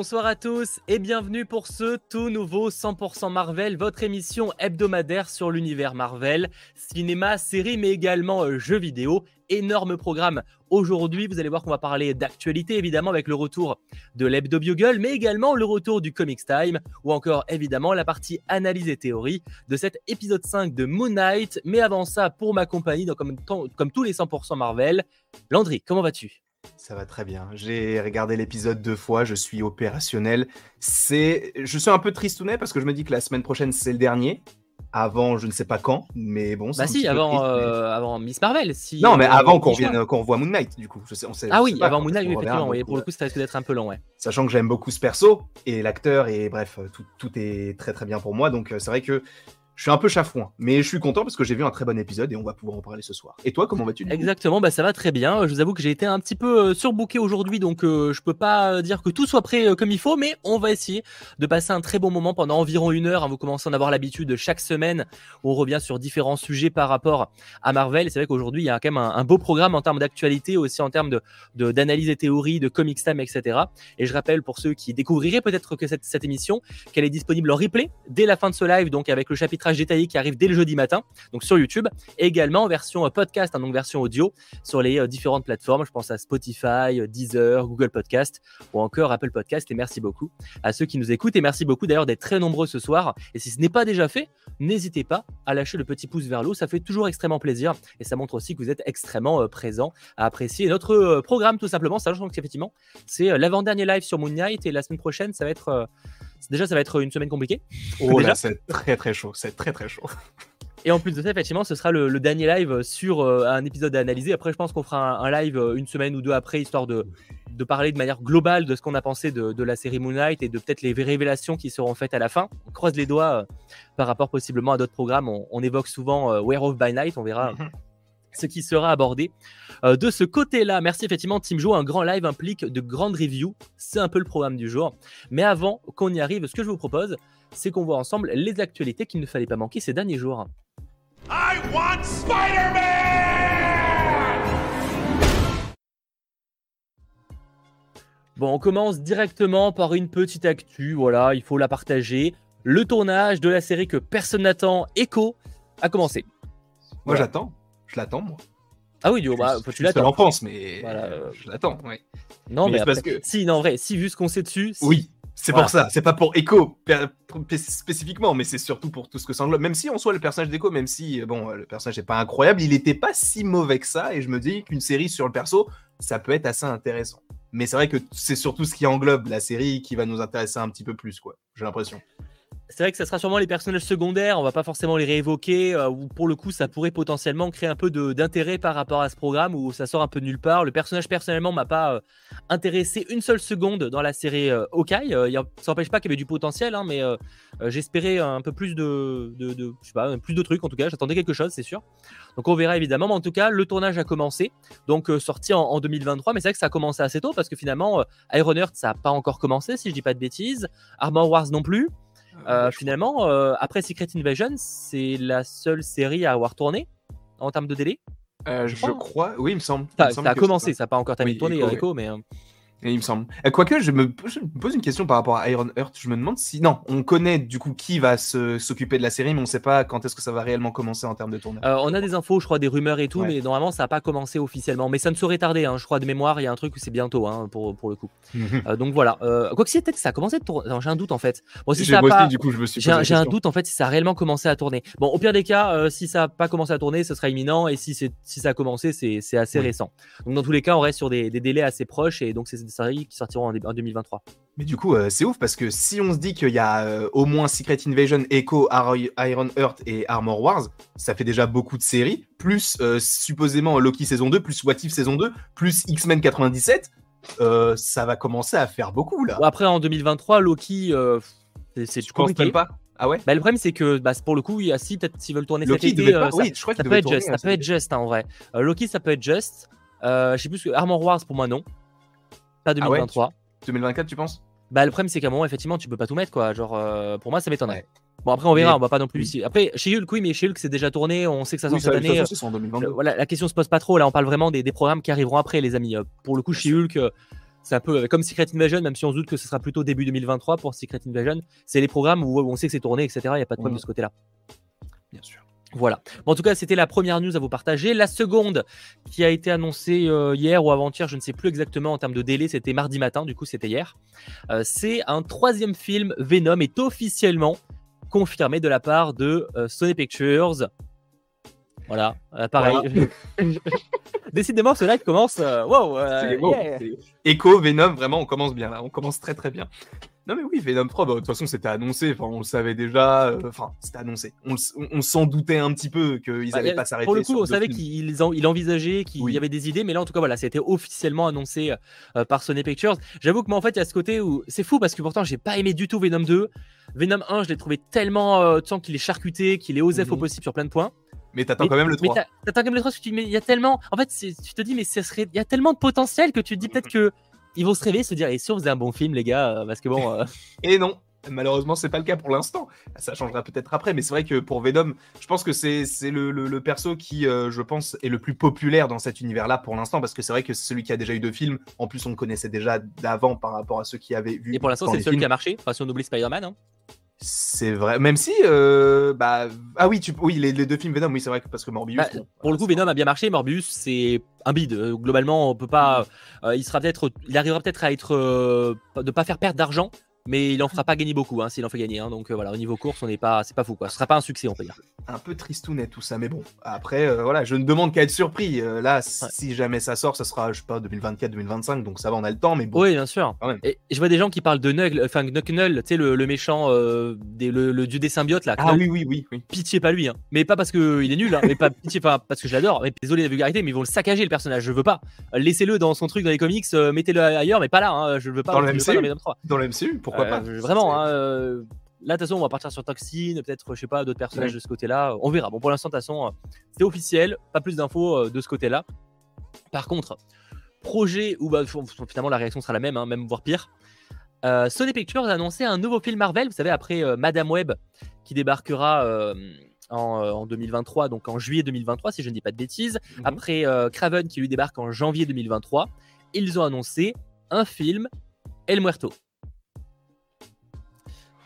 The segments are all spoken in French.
Bonsoir à tous et bienvenue pour ce tout nouveau 100% Marvel, votre émission hebdomadaire sur l'univers Marvel, cinéma, série mais également euh, jeux vidéo. Énorme programme. Aujourd'hui, vous allez voir qu'on va parler d'actualité évidemment avec le retour de l'Hebdo Bugle, mais également le retour du Comics Time ou encore évidemment la partie analyse et théorie de cet épisode 5 de Moon Knight. Mais avant ça, pour ma compagnie, donc comme, comme tous les 100% Marvel, Landry, comment vas-tu? Ça va très bien. J'ai regardé l'épisode deux fois, je suis opérationnel. C'est, je suis un peu tristounet parce que je me dis que la semaine prochaine c'est le dernier. Avant, je ne sais pas quand, mais bon. Bah si, avant, euh, avant Miss Marvel. Si, non, mais euh, avant qu'on vienne, qu'on voit Moon Knight, du coup. Je sais, on sait, ah oui, avant Moon Knight, effectivement. pour le coup, ça risque d'être un peu long, ouais. Sachant que j'aime beaucoup ce perso et l'acteur et bref, tout, tout, est très très bien pour moi. Donc euh, c'est vrai que je suis un peu chafouin, mais je suis content parce que j'ai vu un très bon épisode et on va pouvoir en parler ce soir. Et toi, comment vas-tu Exactement, bah ça va très bien. Je vous avoue que j'ai été un petit peu euh, surbooké aujourd'hui, donc euh, je peux pas dire que tout soit prêt euh, comme il faut, mais on va essayer de passer un très bon moment pendant environ une heure. Hein. Vous commencez à en avoir l'habitude chaque semaine. On revient sur différents sujets par rapport à Marvel. C'est vrai qu'aujourd'hui, il y a quand même un, beau programme en termes d'actualité, aussi en termes de d'analyse et théorie, de comics time, etc. Et je rappelle pour ceux qui découvriraient peut-être que cette, cette émission, qu'elle est disponible en replay dès la fin de ce live, donc avec le détaillé qui arrive dès le jeudi matin, donc sur YouTube, également en version euh, podcast, hein, donc version audio, sur les euh, différentes plateformes. Je pense à Spotify, euh, Deezer, Google Podcast ou encore Apple Podcast. Et merci beaucoup à ceux qui nous écoutent. Et merci beaucoup d'ailleurs d'être très nombreux ce soir. Et si ce n'est pas déjà fait, n'hésitez pas à lâcher le petit pouce vers le haut. Ça fait toujours extrêmement plaisir. Et ça montre aussi que vous êtes extrêmement présent à apprécier notre programme tout simplement, sachant qu'effectivement, c'est l'avant-dernier live sur Moon Knight. Et la semaine prochaine, ça va être Déjà, ça va être une semaine compliquée. Oh là, c'est très très chaud. C'est très très chaud. Et en plus de ça, effectivement, ce sera le, dernier live sur euh, un épisode à analyser. Après, je pense qu'on fera un, live euh, une semaine ou deux après, histoire de, de parler de manière globale de ce qu'on a pensé de, la série Moon Knight et de peut-être les révélations qui seront faites à la fin. On croise les doigts euh, par rapport possiblement à d'autres programmes. On, évoque souvent Werewolf by Night. On verra. Mhm ce qui sera abordé. Euh, de ce côté-là, merci effectivement Team Joe, un grand live implique de grandes reviews, c'est un peu le programme du jour. Mais avant qu'on y arrive, ce que je vous propose, c'est qu'on voit ensemble les actualités qu'il ne fallait pas manquer ces derniers jours. I want Bon, on commence directement par une petite actu, voilà, il faut la partager. Le tournage de la série que personne n'attend, Echo, a commencé. Moi j'attends. Je l'attends, moi. Ah oui, bah, tu l'attends. en pense, mais euh, je l'attends, oui. Non, mais, parce que... si, non, en vrai, si, vu ce qu'on sait dessus. Oui, c'est pour ça. C'est pas pour Echo spécifiquement, mais c'est surtout pour tout ce que ça englobe. Même si on soit le personnage d'Echo, même si, bon, le personnage n'est pas incroyable, il était pas si mauvais que ça, et je me dis qu'une série sur le perso, ça peut être assez intéressant. Mais c'est vrai que c'est surtout ce qui englobe la série qui va nous intéresser un petit peu plus, quoi. J'ai l'impression c'est vrai que ça sera sûrement les personnages secondaires, on va pas forcément les réévoquer, euh, ou pour le coup ça pourrait potentiellement créer un peu d'intérêt par rapport à ce programme où ça sort un peu de nulle part. Le personnage personnellement m'a pas euh, intéressé une seule seconde dans la série euh, Hawkeye. ça n'empêche pas qu'il y avait du potentiel, hein, mais j'espérais un peu plus de, de, plus de trucs en tout cas, j'attendais quelque chose, c'est sûr. Donc on verra évidemment, mais en tout cas le tournage a commencé, donc sorti en, en, 2023, mais c'est vrai que ça a commencé assez tôt parce que finalement Iron Earth ça a pas encore commencé si je dis pas de bêtises, Armor Wars non plus. Euh, finalement, euh, après Secret Invasion, c'est la seule série à avoir tourné en termes de délai. Euh, je, crois, oui, il me semble. Ça, a commencé, ça n'a pas encore terminé de tourner, Rico, mais il me semble. Euh, quoique, je me, pose une question par rapport à Iron Heart. Je me demande si. Non, on connaît du coup qui va s'occuper de la série, mais on ne sait pas quand est-ce que ça va réellement commencer en termes de tournage. Euh, on a des infos, je crois, des rumeurs et tout, mais normalement, ça n'a pas commencé officiellement. Mais ça ne saurait tarder, hein. je crois, de mémoire. Il y a un truc où c'est bientôt, hein, pour, pour le coup. Euh, donc voilà. quoi que si, peut-être que ça a commencé de tourner. J'ai un doute en fait. Bon, si j'ai pas... du coup, je me suis. J'ai un, doute en fait si ça a réellement commencé à tourner. Bon, au pire des cas, si ça n'a pas commencé à tourner, ce sera imminent. Et si, si ça a commencé, c'est assez récent. Donc dans tous les cas, on reste sur des, des délais assez proches. Et donc, c'est des séries qui sortiront en, 2023. Mais du coup, euh, c'est ouf parce que si on se dit qu'il y a euh, au moins Secret Invasion, Echo, Iron Heart et Armor Wars, ça fait déjà beaucoup de séries, plus euh, supposément Loki saison 2, plus What If saison 2, plus X-Men 97, ça va commencer à faire beaucoup là. après, en 2023, Loki, c'est tu compliqué. pas? Ah ouais? Bah, Le problème, c'est que bah, pour le coup, il si peut-être s'ils veulent tourner Loki cet été, ça, oui, je crois ça, peut être juste, ça peut être juste, en vrai. Loki, ça peut être juste. je sais plus que Armor Wars, pour moi, non. Pas 2023. 2024, tu penses? Bah, le problème, c'est qu'à un moment, effectivement, tu peux pas tout mettre, quoi. Genre, euh, pour moi, ça m'étonnerait. Bon, après, on verra, on va pas non plus ici. Après, chez Hulk, oui, mais chez Hulk, c'est déjà tourné, on sait que ça sort cette année. en 2022. voilà, la question se pose pas trop, là, on parle vraiment des, des, programmes qui arriveront après, les amis. Euh, pour le coup, chez Hulk, c'est un peu comme Secret Invasion, même si on se doute que ce sera plutôt début 2023 pour Secret Invasion. C'est les programmes où on sait que c'est tourné, etc. Il n'y a pas de problème Mhm. de ce côté-là. Bien sûr. Voilà. Bon, en tout cas, c'était la première news à vous partager. La seconde qui a été annoncée euh, hier ou avant-hier, je ne sais plus exactement en termes de délai, c'était mardi matin, du coup c'était hier. Euh, c'est un troisième film Venom est officiellement confirmé de la part de euh, Sony Pictures. Voilà, pareil. Décidément, ce live commence. wow, yeah. Echo, Venom, vraiment, on commence bien là. On commence très très bien. Non mais oui, Venom 3, bah, de toute façon c'était annoncé, enfin on le savait déjà, euh, enfin c'était annoncé. On, le- on- on s'en doutait un petit peu qu'ils Bah, allaient y a- pas s'arrêter. Pour le coup, on savait qu'il il envisageait, qu'il Oui. y avait des idées, mais là, en tout cas, voilà, c'était officiellement annoncé euh, par Sony Pictures. J'avoue que moi, en fait, il y a ce côté où c'est fou parce que pourtant, j'ai pas aimé du tout Venom 2. Venom 1, je l'ai trouvé tellement, euh, tu sens qu'il est charcuté, qu'il est osef au Mhm. possible sur plein de points. Mais t'attends Mais- quand même le Mais 3. t'as- t'attends quand même le 3 parce que tu mais il y a tellement. En fait, tu te dis, mais ce serait... il y a tellement de potentiel que tu te dis peut-être que. Ils vont se réveiller, se dire, et si on faisait un bon film, les gars euh, Parce que bon. euh, Et non, malheureusement, c'est pas le cas pour l'instant. Ça changera peut-être après, mais c'est vrai que pour Venom, je pense que c'est c'est le, le- le perso qui, euh, je pense, est le plus populaire dans cet univers-là pour l'instant, parce que c'est vrai que c'est celui qui a déjà eu deux films. En plus, on le connaissait déjà d'avant par rapport à ceux qui avaient vu. Et pour l'instant, c'est les le seul films. qui a marché. Enfin, si on oublie Spider-Man. hein. C'est vrai, même si, euh, bah, ah oui, tu, oui, les, les deux films Venom, oui, c'est vrai que parce que Morbius. Bah, bon, Pour le coup, Venom a bien marché. Morbius, c'est un bide. Euh, Globalement, on peut pas. euh, il sera peut-être, il arrivera peut-être à être, de pas faire perdre d'argent, mais il en fera pas gagner beaucoup. Hein, S'il en fait gagner. hein. donc voilà, au niveau course, on n'est pas, c'est pas fou quoi. Ce sera pas un succès, on peut dire. Un peu tristounet tout ça, mais bon. Après, euh, voilà, je ne demande qu'à être surpris. Euh, là, si jamais ça sort, ça sera, je sais pas, 2024-2025, donc ça va, on a le temps, mais bon. Oui, bien sûr. Quand même. Et je vois des gens qui parlent de Nuggle, enfin Knuckle, tu sais le, le méchant, euh, des- le, le dieu des symbiotes là. Ah oui, oui, oui, oui. Pitié pas lui, hein. mais pas parce qu'il est nul, hein, mais pas pitié, pas parce que je l'adore. Mais désolé la vulgarité, mais ils vont le saccager le personnage. Je veux pas. Laissez-le dans son truc dans les comics, mettez-le ailleurs, mais pas là. hein. Je veux pas. Dans le je veux pas MCU. dans Venom 3. Dans le MCU, pourquoi pas Vraiment, hein, là, de toute façon, on va partir sur Toxine, peut-être, je sais pas, d'autres personnages de ce côté-là. On verra. Bon, pour l'instant, de toute façon, c'est officiel, pas plus d'infos euh, de ce côté-là. Par contre, projet où bah, finalement la réaction sera la même, hein, même voire pire. Euh, Sony Pictures a annoncé un nouveau film Marvel, vous savez, après euh, Madame Web, qui débarquera euh, en, euh, en 2023, donc en juillet 2023, si je ne dis pas de bêtises. Mhm. Après Craven, qui lui débarque en janvier 2023. Ils ont annoncé un film El Muerto.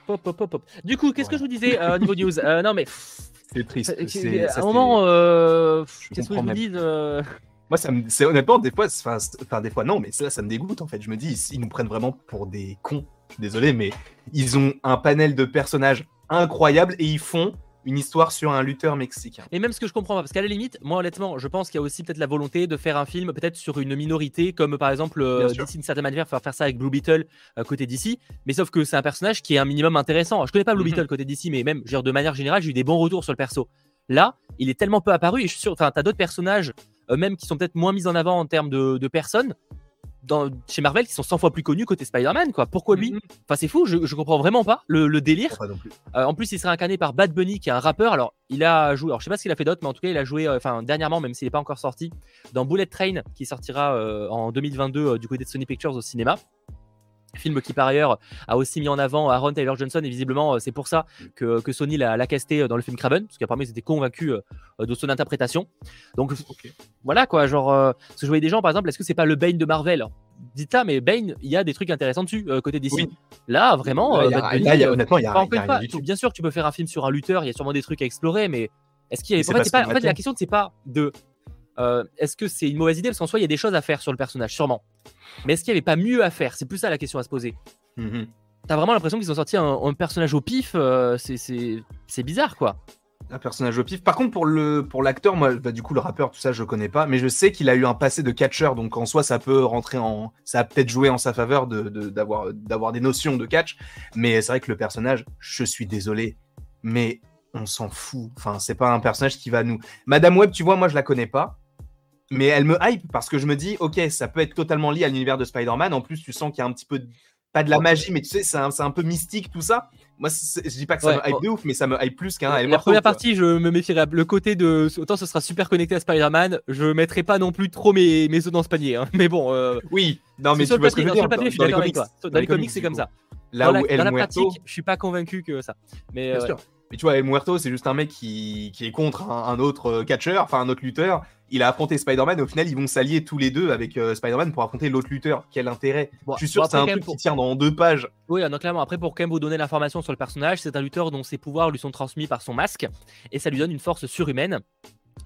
Pop, pop, pop, pop. Du coup, qu'est-ce que je vous disais euh, niveau news? Euh, Non, mais C'est triste. c'est- c'est- à ça, un moment, euh, qu'est-ce que je vous dis euh, Moi, ça me... c'est honnêtement, des fois, enfin, des fois, non, mais ça, ça me dégoûte en fait. Je me dis, ils, ils nous prennent vraiment pour des cons. Je suis désolé, mais ils ont un panel de personnages incroyables et ils font une histoire sur un lutteur mexicain. Et même ce que je comprends pas, parce qu'à la limite, moi honnêtement, je pense qu'il y a aussi peut-être la volonté de faire un film peut-être sur une minorité, comme par exemple euh. DC d'une certaine manière faire faire ça avec Blue Beetle euh, côté DC, mais sauf que c'est un personnage qui est un minimum intéressant. Je connais pas Blue Mhm. Beetle côté DC, mais même de manière générale, j'ai eu des bons retours sur le perso. Là, il est tellement peu apparu, et je suis sûr, enfin, t'as d'autres personnages, euh, même qui sont peut-être moins mis en avant en termes de, de personnes. Dans, chez Marvel, qui sont 100 fois plus connus côté Spider-Man, quoi. Pourquoi lui? Mhm. Enfin, c'est fou, je, je comprends vraiment pas le, le délire. Pas non plus. Euh, en plus, il sera incarné par Bad Bunny, qui est un rappeur. Alors, il a joué, alors je sais pas ce qu'il a fait d'autre, mais en tout cas, il a joué, euh, enfin, dernièrement, même s'il n'est pas encore sorti, dans Bullet Train, qui sortira euh, en 2022 euh, du côté de Sony Pictures au cinéma. Film qui par ailleurs a aussi mis en avant Aaron Taylor Johnson et visiblement euh, c'est pour ça que, que Sony l'a casté euh, dans le film Craven parce qu'apparemment ils étaient convaincus euh, de son interprétation. Donc voilà quoi, genre euh, parce que je voyais des gens par exemple, est-ce que c'est pas le Bane de Marvel? Dites là, mais Bane, il y a des trucs intéressants dessus euh, côté DC. Oui. Là vraiment, Là, euh, il y a- Bad Bunny, là, il y a- euh, honnêtement, il y a, Enfin, y a une rien fois, du tout. bien sûr, tu peux faire un film sur un lutteur, il y a sûrement des trucs à explorer, mais est-ce qu'il y a. En fait, pas en fait, la question, c'est pas de. Euh, est-ce que c'est une mauvaise idée? Parce qu'en soi, il y a des choses à faire sur le personnage, sûrement. Mais est-ce qu'il n'y avait pas mieux à faire? C'est plus ça la question à se poser. Mhm. T'as vraiment l'impression qu'ils ont sorti un, un personnage au pif, euh, c'est- c'est c'est bizarre, quoi. Un personnage au pif. Par contre, pour le pour l'acteur, moi, bah, du coup, le rappeur, tout ça, je connais pas, mais je sais qu'il a eu un passé de catcheur, donc en soi, ça peut rentrer en, ça a peut-être joué en sa faveur de de- d'avoir d'avoir des notions de catch. Mais c'est vrai que le personnage, je suis désolé, mais on s'en fout. Enfin, c'est pas un personnage qui va nous. Madame Web, tu vois, moi, je la connais pas. Mais elle me hype parce que je me dis, ok, ça peut être totalement lié à l'univers de Spider-Man. En plus, tu sens qu'il y a un petit peu, de- pas de la magie, mais tu sais, c'est un, c'est un peu mystique tout ça. Moi, je dis pas que ça Ouais, me hype oh. de ouf, mais ça me hype plus qu'un. La Muerto, première partie, je me méfierais. Le côté de. Autant ce sera super connecté à Spider-Man, je mettrai pas non plus trop mes, mes œufs dans ce panier. hein. Mais bon. euh, Oui, non, mais sur tu vois ce que je veux dire. je suis dans les comics, toi. Dans les comics, c'est comme ça. Là dans où la, dans la pratique, je suis pas convaincu que ça. Mais bien euh, sûr. Mais tu vois, El Muerto, c'est juste un mec qui, qui est contre un, autre euh, catcheur, enfin un autre lutteur. Il a affronté Spider-Man au final, ils vont s'allier tous les deux avec euh, Spider-Man pour affronter l'autre lutteur. Quel intérêt? Je suis sûr que c'est un truc qui tient dans deux pages. Oui, donc clairement. Après, pour quand même vous donner l'information sur le personnage, c'est un lutteur dont ses pouvoirs lui sont transmis par son masque et ça lui donne une force surhumaine.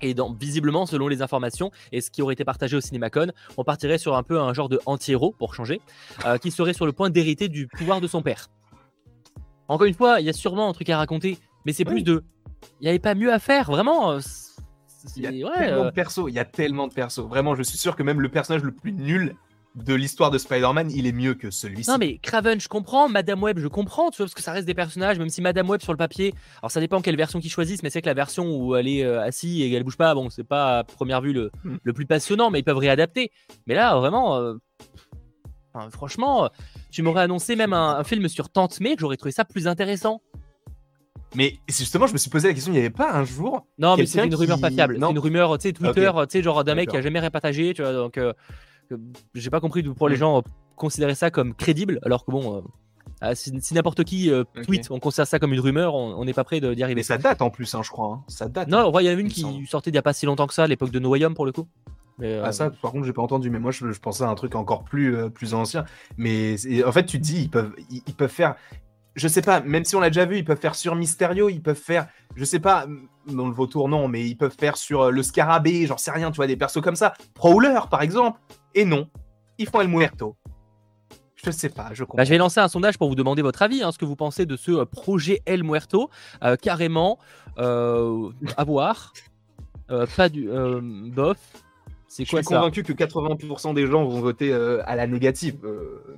Et dans, visiblement, selon les informations et ce qui aurait été partagé au CinemaCon, on partirait sur un peu un genre de anti-héros, pour changer, euh, qui serait sur le point d'hériter du pouvoir de son père. Encore une fois, il y a sûrement un truc à raconter, mais c'est plus de. Il n'y avait pas mieux à faire, vraiment. Euh, il y a tellement de euh. persos, il y a tellement de persos. Vraiment, je suis sûr que même le personnage le plus nul de l'histoire de Spider-Man, il est mieux que celui-ci. Non, mais Craven, je comprends. Madame Web, je comprends, tu vois, parce que ça reste des personnages, même si Madame Web sur le papier. Alors, ça dépend quelle version qu'ils choisissent, mais c'est que la version où elle est euh, assise et qu'elle bouge pas, bon, c'est pas à première vue le, hmm. le, plus passionnant, mais ils peuvent réadapter. Mais là, vraiment. Euh, franchement, tu m'aurais annoncé même un, film sur Tante May, j'aurais trouvé ça plus intéressant. Mais justement, je me suis posé la question, il n'y avait pas un jour. Non, mais c'est une rumeur pas fiable. C'est une rumeur, tu sais, Twitter, tu sais, genre d'un mec qui a jamais répartagé, tu vois. Donc, euh, j'ai pas compris pourquoi les mm. gens considéraient ça comme crédible, alors que bon, euh, ah, si, n'importe qui euh, tweet, on considère ça comme une rumeur, on n'est pas prêt d'y arriver. Mais ça date en plus, hein, je crois. Hein. Ça date. Non, il y en a une qui sortait il n'y a pas si longtemps que ça, à l'époque de Noyum pour le coup. Mais, ah, ça, par contre, j'ai pas entendu, mais moi je, pensais à un truc encore plus, plus ancien. Mais en fait, tu te dis, ils peuvent, ils, peuvent faire je sais pas, même si on l'a déjà vu, ils peuvent faire sur Mysterio, ils peuvent faire, je sais pas, dans le vautour non, mais ils peuvent faire sur le scarabée, j'en sais rien, tu vois, des persos comme ça. Prowler, par exemple. Et non, ils font El Muerto. Je sais pas, je comprends. Bah, je vais lancer un sondage pour vous demander votre avis, hein, ce que vous pensez de ce euh, projet El Muerto. Euh, carrément, euh, à voir. pas du. bof. C'est quoi Je suis convaincu que 80% des gens vont voter à la négative.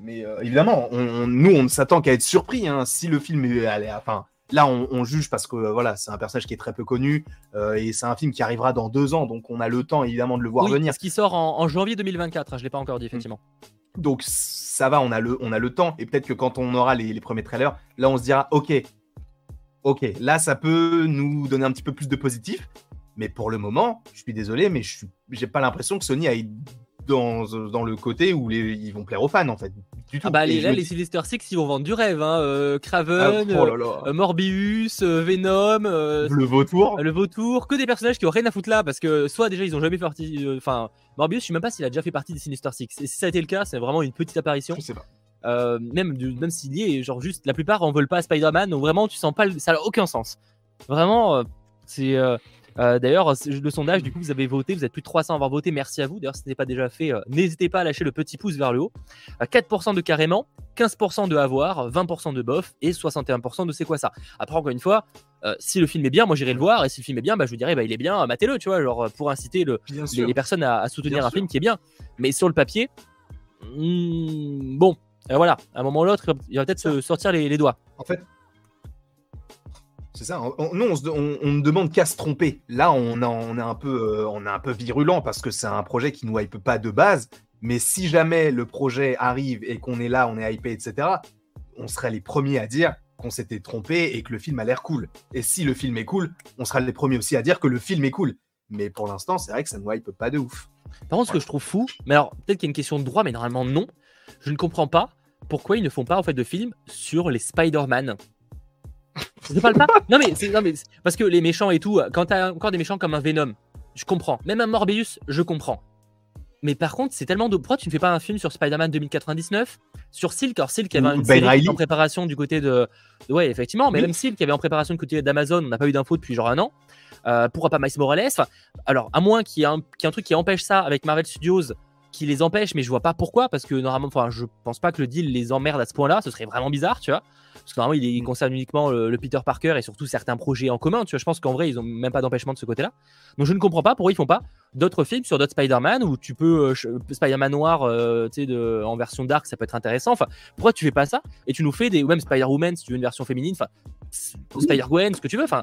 mais évidemment, nous, on ne s'attend qu'à être surpris. Hein, si le film est. Enfin, Là, on, juge parce que voilà, c'est un personnage qui est très peu connu et c'est un film qui arrivera dans deux ans, donc on a le temps évidemment de le voir venir. Ce qui sort en, janvier 2024, hein, je l'ai pas encore dit effectivement. Donc ça va, on a le, on a le temps et peut-être que quand on aura les, premiers trailers, là on se dira ok, ok, là ça peut nous donner un petit peu plus de positif, mais pour le moment, je suis désolé, mais je j'ai pas l'imprestion que Sony aille dans, dans le côté où ils vont plaire aux fans en fait. Ah bah les, là, les Sinister Six, ils vont vendre du rêve. Hein. Euh, Craven, ah, oh euh, Morbius, euh, Venom, le vautour, le vautour, que des personnages qui ont rien à foutre là parce que soit déjà ils ont jamais fait partie. Enfin, Morbius, je sais même pas s'il a déjà fait partie des Sinister Six. Et si ça a été le cas, c'est vraiment une petite apparition. Je sais pas. même même s'il y est, genre juste la plupart en veulent pas Spider-Man, donc vraiment tu sens pas, ça n'a aucun sens. Vraiment, c'est euh, d'ailleurs, le sondage, du coup, vous avez voté, vous êtes plus de 300 à avoir voté, merci à vous. D'ailleurs, si ce n'est pas déjà fait, euh, n'hésitez pas à lâcher le petit pouce vers le haut. 4% euh, de carrément, 15% de avoir, 20% de bof et 61% de c'est quoi ça. Après, encore une fois, si le film est bien, moi j'irai le voir, et si le film est bien, bah, je vous dirais, bah, il est bien, matez-le, tu vois, genre pour inciter le, les, personnes à, soutenir un film qui est bien. Mais sur le papier, hmm, bon, voilà, à un moment ou l'autre, il va peut-être se sortir les, les doigts. En fait, c'est ça. On, nous, on, ne demande qu'à se tromper. Là, on, on, est un peu, euh, on est un peu virulent parce que c'est un projet qui nous hype pas de base. Mais si jamais le projet arrive et qu'on est là, on est hypé, etc., on serait les premiers à dire qu'on s'était trompé et que le film a l'air cool. Et si le film est cool, on sera les premiers aussi à dire que le film est cool. Mais pour l'instant, c'est vrai que ça ne hype pas de ouf. Par contre, ce que je trouve fou, mais alors peut-être qu'il y a une question de droit, mais normalement non. Je ne comprends pas pourquoi ils ne font pas en fait de film sur les Spider-Man. Je parle pas? Non mais, non mais parce que les méchants et tout, quand t'as encore des méchants comme un Venom, je comprends. Même un Morbius, je comprends. Mais par contre, c'est tellement de. Pourquoi tu ne fais pas un film sur Spider-Man 2099 Sur Silk Alors, Silk avait une ben série en préparation du côté de. Ouais, effectivement, mais même Silk qui avait en préparation du côté d'Amazon, on n'a pas eu d'infos depuis genre un an. Euh, pourquoi pas Miles Morales? Alors, à moins qu'il y, ait un, un truc qui empêche ça avec Marvel Studios, qui les empêche, mais je vois pas pourquoi, parce que normalement, enfin, je pense pas que le deal les emmerde à ce point-là, ce serait vraiment bizarre, tu vois. Parce que normalement, il, concerne uniquement le, Peter Parker et surtout certains projets en commun. Tu vois, je pense qu'en vrai, ils ont même pas d'empêchement de ce côté-là. Donc, je ne comprends pas pourquoi ils font pas d'autres films sur d'autres Spider-Man où tu peux euh, Spider-Man noir, euh, tu sais, de, en version dark, ça peut être intéressant. Enfin, pourquoi tu fais pas ça et tu nous fais des ou même Spider-Woman si tu veux une version féminine, enfin, Spider-Gwen, ce que tu veux, enfin.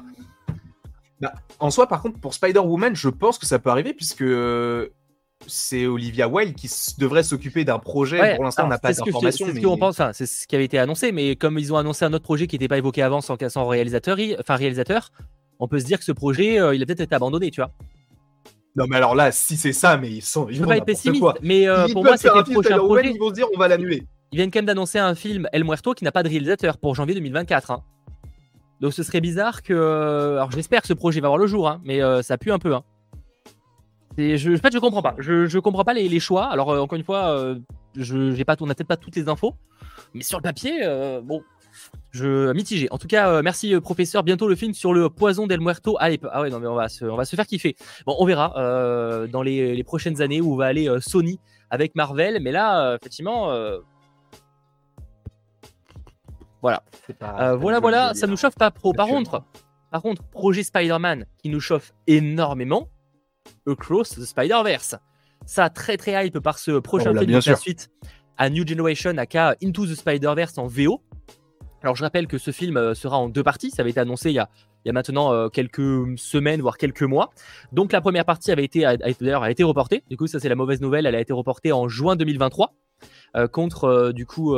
Bah, en soi, par contre, pour Spider-Woman, je pense que ça peut arriver puisque c'est Olivia Wilde qui devrait s'occuper d'un projet. Pour l'instant, on n'a pas d'informations. C'est ce qu'on pense, c'est ce qui avait été annoncé, mais comme ils ont annoncé un autre projet qui n'était pas évoqué avant sans, sans réalisateur, enfin réalisateur, on peut se dire que ce projet, euh, il a peut-être été abandonné, tu vois. Non, mais alors là, si c'est ça, mais ils sont. Je veux pas être pessimiste, mais euh, pour moi, le prochain projet. Ils vont se dire, on va l'annuler. Ils viennent quand même d'annoncer un film El Muerto qui n'a pas de réalisateur pour janvier 2024. Hein. Donc ce serait bizarre que. Alors j'espère que ce projet va voir le jour, hein, mais ça pue un peu. Hein. Je, en fait, je comprends pas. Je, je comprends pas les, choix. Alors, encore une fois, je, j'ai pas, on n'a peut-être pas toutes les infos, mais sur le papier, bon, je mitigé. En tout cas, euh, merci euh, professeur. Bientôt le film sur le poison del muerto. Allez, ah ouais, non mais on va se, on va se faire kiffer. Bon, on verra euh, dans les, prochaines années où va aller Sony avec Marvel. Mais là, effectivement, voilà, voilà, voilà. Ça nous chauffe pas pro. Par contre, par contre, projet Spider-Man qui nous chauffe énormément. Across the Spider-Verse. Ça très très hype par ce prochain oh film de la suite à New Generation, aka Into the Spider-Verse en VO. Alors je rappelle que ce film euh, sera en deux parties, ça avait été annoncé il y a, maintenant euh, quelques semaines, voire quelques mois. Donc la première partie avait été, d'ailleurs, a été reportée, du coup ça c'est la mauvaise nouvelle, elle a été reportée en juin 2023. Euh, contre du coup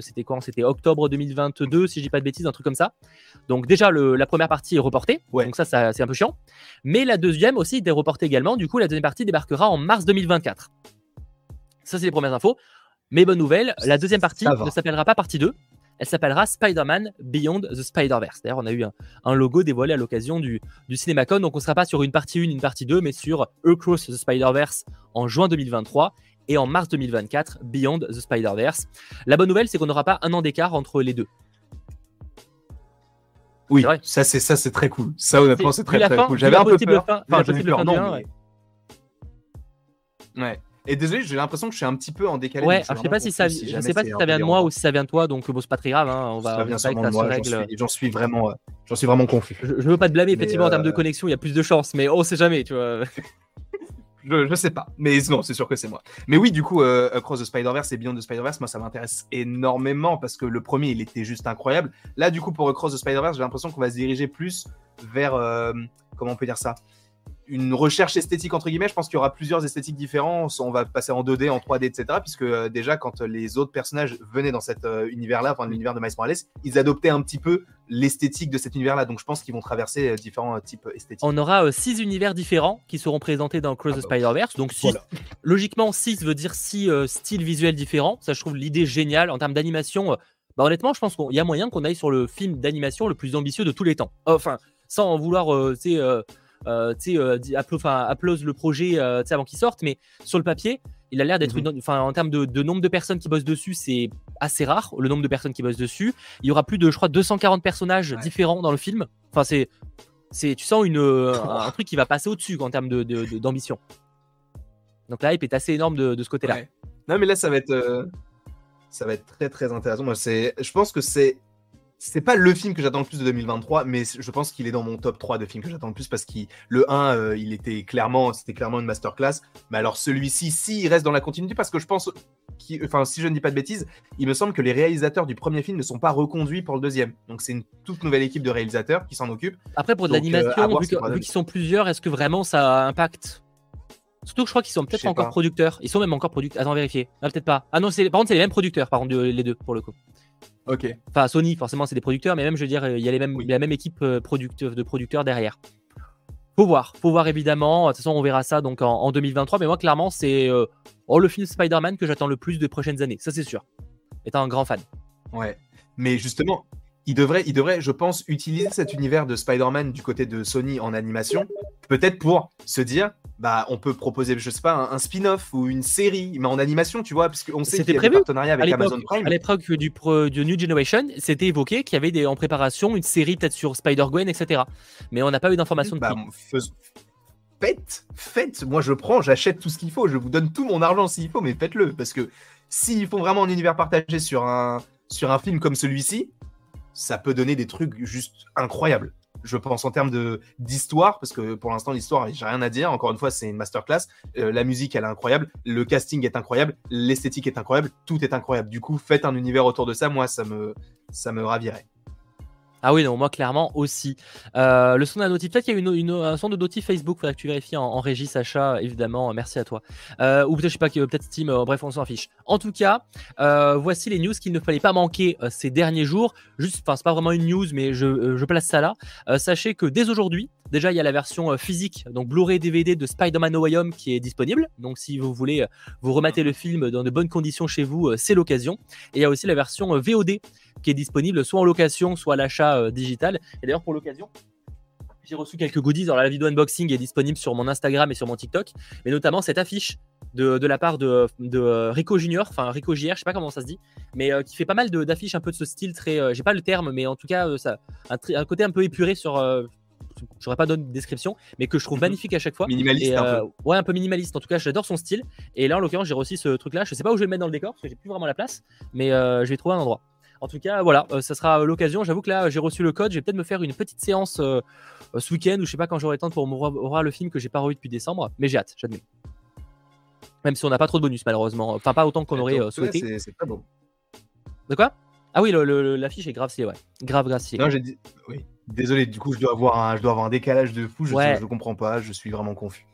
c'était quand? C'était octobre 2022 si je dis pas de bêtises un truc comme ça. Donc déjà la première partie est reportée. Donc ça, ça c'est un peu chiant. Mais la deuxième aussi était reportée également. Du coup la deuxième partie débarquera en mars 2024 ça c'est les premières infos. Mais bonne nouvelle la deuxième partie ne s'appellera pas partie 2 elle s'appellera Spider-Man Beyond the Spider-Verse. D'ailleurs, on a eu un, logo dévoilé à l'occasion du, du CinemaCon. Donc, on ne sera pas sur une partie 1, une partie 2, mais sur Across the Spider-Verse en juin 2023 et en mars 2024, Beyond the Spider-Verse. La bonne nouvelle, c'est qu'on n'aura pas un an d'écart entre les deux. Oui, ça c'est ça c'est très cool. Ça honnêtement c'est très très cool. J'avais un peu peur. enfin, j'avais peur, non. ouais. Et désolé, j'ai l'impression que je suis un petit peu en décalé. Ouais, je sais pas si ça, je sais pas si ça vient de moi ou si ça vient de toi, donc bon, c'est pas très grave. Hein, on va. Ça vient sûrement de moi. J'en suis, vraiment, euh, j'en suis vraiment confus. Je, veux pas te blâmer. Effectivement, en termes de euh, connexion, il y a plus de chance, mais on sait jamais, tu vois. je, sais pas, mais non, c'est sûr que c'est moi. Mais oui, du coup, euh, Across the Spider-Verse et Beyond the Spider-Verse, moi, ça m'intéresse énormément parce que le premier, il était juste incroyable. Là, du coup, pour Across the Spider-Verse, j'ai l'impression qu'on va se diriger plus vers, comment on peut dire ça? Une recherche esthétique entre guillemets. Je pense qu'il y aura plusieurs esthétiques différents. On va passer en 2D, en 3D, etc. Puisque euh, déjà, quand les autres personnages venaient dans cet euh, univers-là, enfin l'univers de Miles Morales, ils adoptaient un petit peu l'esthétique de cet univers-là. Donc je pense qu'ils vont traverser euh, différents types esthétiques. On aura six univers différents qui seront présentés dans Cross the ah bah, Spider-Verse. Donc logiquement, 6 veut dire six styles visuels différents. Ça, je trouve l'idée géniale en termes d'animation. Bah, honnêtement, je pense qu'il y a moyen qu'on aille sur le film d'animation le plus ambitieux de tous les temps. Enfin, sans vouloir, tu euh, euh applause le projet euh, avant qu'il sorte, mais sur le papier, il a l'air d'être mhm. enfin en termes de, nombre de personnes qui bossent dessus, c'est assez rare le nombre de personnes qui bossent dessus. Il y aura plus de, je crois, 240 personnages différents dans le film. Enfin, c'est, c'est, tu sens une, un truc qui va passer au-dessus en termes de, d'ambition. Donc la hype est assez énorme de, ce côté-là. Non, mais là, ça va être, euh, ça va être très très intéressant. Moi, c'est, je pense que c'est c'est pas le film que j'attends le plus de 2023, mais je pense qu'il est dans mon top 3 de films que j'attends le plus parce que le 1, euh, il était clairement, c'était clairement une masterclass. Mais alors celui-ci, si il reste dans la continuité, parce que je pense, enfin si je ne dis pas de bêtises, il me semble que les réalisateurs du premier film ne sont pas reconduits pour le deuxième. Donc c'est une toute nouvelle équipe de réalisateurs qui s'en occupe. Après pour de l'animation, euh, vu, qu'ils sont plusieurs, est-ce que vraiment ça impacte Surtout que je crois qu'ils sont peut-être encore producteurs. Ils sont même encore producteurs. Attends, vérifier. Ah, peut-être pas. Ah non, par contre, c'est les mêmes producteurs, par contre, les deux, pour le coup. Ok. Enfin, Sony, forcément, c'est des producteurs, mais même, je veux dire, il y a les mêmes, la même équipe euh, de producteurs derrière. Faut voir, faut voir évidemment. De toute façon, on verra ça donc en, 2023. Mais moi, clairement, c'est euh, oh, le film Spider-Man que j'attends le plus des prochaines années. Ça, c'est sûr. Étant un grand fan. Ouais. Mais justement, il devrait, il devrait, je pense, utiliser cet univers de Spider-Man du côté de Sony en animation, peut-être pour se dire, bah, on peut proposer, je sais pas, un, spin-off ou une série, mais en animation, tu vois, parce qu'on sait qu'il y a des partenariats avec Amazon Prime. À l'époque du, du New Generation, c'était évoqué qu'il y avait des, en préparation une série peut-être sur Spider-Gwen, etc. Mais on n'a pas eu d'informations bah, Faites, faites, moi je prends, j'achète tout ce qu'il faut, je vous donne tout mon argent s'il faut, mais faites-le, parce que s'ils font vraiment un univers partagé sur un, sur un film comme celui-ci, ça peut donner des trucs juste incroyables. Je pense en termes d'histoire, parce que pour l'instant l'histoire, j'ai rien à dire. Encore une fois, c'est une masterclass. Euh, la musique, elle est incroyable. Le casting est incroyable. L'esthétique est incroyable. Tout est incroyable. Du coup, faites un univers autour de ça. Moi, ça me ça me ravirait. Ah oui, non, moi clairement aussi. Euh, le son d'un peut-être qu'il y a une, un son de Facebook, faudrait que tu vérifies en, régie, Sacha, évidemment, merci à toi. Euh, ou peut-être, je sais pas, peut-être Steam, euh, bref, on s'en fiche. En tout cas, voici les news qu'il ne fallait pas manquer ces derniers jours. Juste, enfin, c'est pas vraiment une news, mais je, je place ça là. sachez que dès aujourd'hui, Déjà, il y a la version physique, donc Blu-ray DVD de Spider-Man No Way Home qui est disponible. Donc, si vous voulez vous remater le film dans de bonnes conditions chez vous, c'est l'occasion. Et il y a aussi la version VOD qui est disponible soit en location, soit à l'achat digital. Et d'ailleurs, pour l'occasion, j'ai reçu quelques goodies. dans la vidéo unboxing est disponible sur mon Instagram et sur mon TikTok, mais notamment cette affiche de, la part de, Rico Junior, enfin Rico JR, je sais pas comment ça se dit, mais euh, qui fait pas mal d'affiches un peu de ce style très. Euh, j'ai pas le terme, mais en tout cas, euh, ça, un, côté un peu épuré sur. J'aurais pas donné de description, mais que je trouve magnifique à chaque fois. Minimaliste. un peu. Ouais, un peu minimaliste. En tout cas, j'adore son style. Et là, en l'occurrence, j'ai reçu ce truc-là. Je sais pas où je vais le mettre dans le décor parce que j'ai plus vraiment la place, mais je vais trouver un endroit. En tout cas, voilà, ça sera l'occasion. J'avoue que là, j'ai reçu le code. Je vais peut-être me faire une petite séance ce week-end ou je sais pas quand j'aurai le temps pour me revoir le film que j'ai pas revu depuis décembre. Mais j'ai hâte, j'admets. Même si on n'a pas trop de bonus, malheureusement. Enfin, pas autant qu'on aurait euh, souhaité. C'est pas bon. De quoi? Ah oui, l'affiche est grave ouais. Grave, grave Non, j'ai dit. Oui. Désolé, du coup, je dois avoir un, je dois avoir un décalage de fou. Je, je comprends pas, je suis vraiment confus.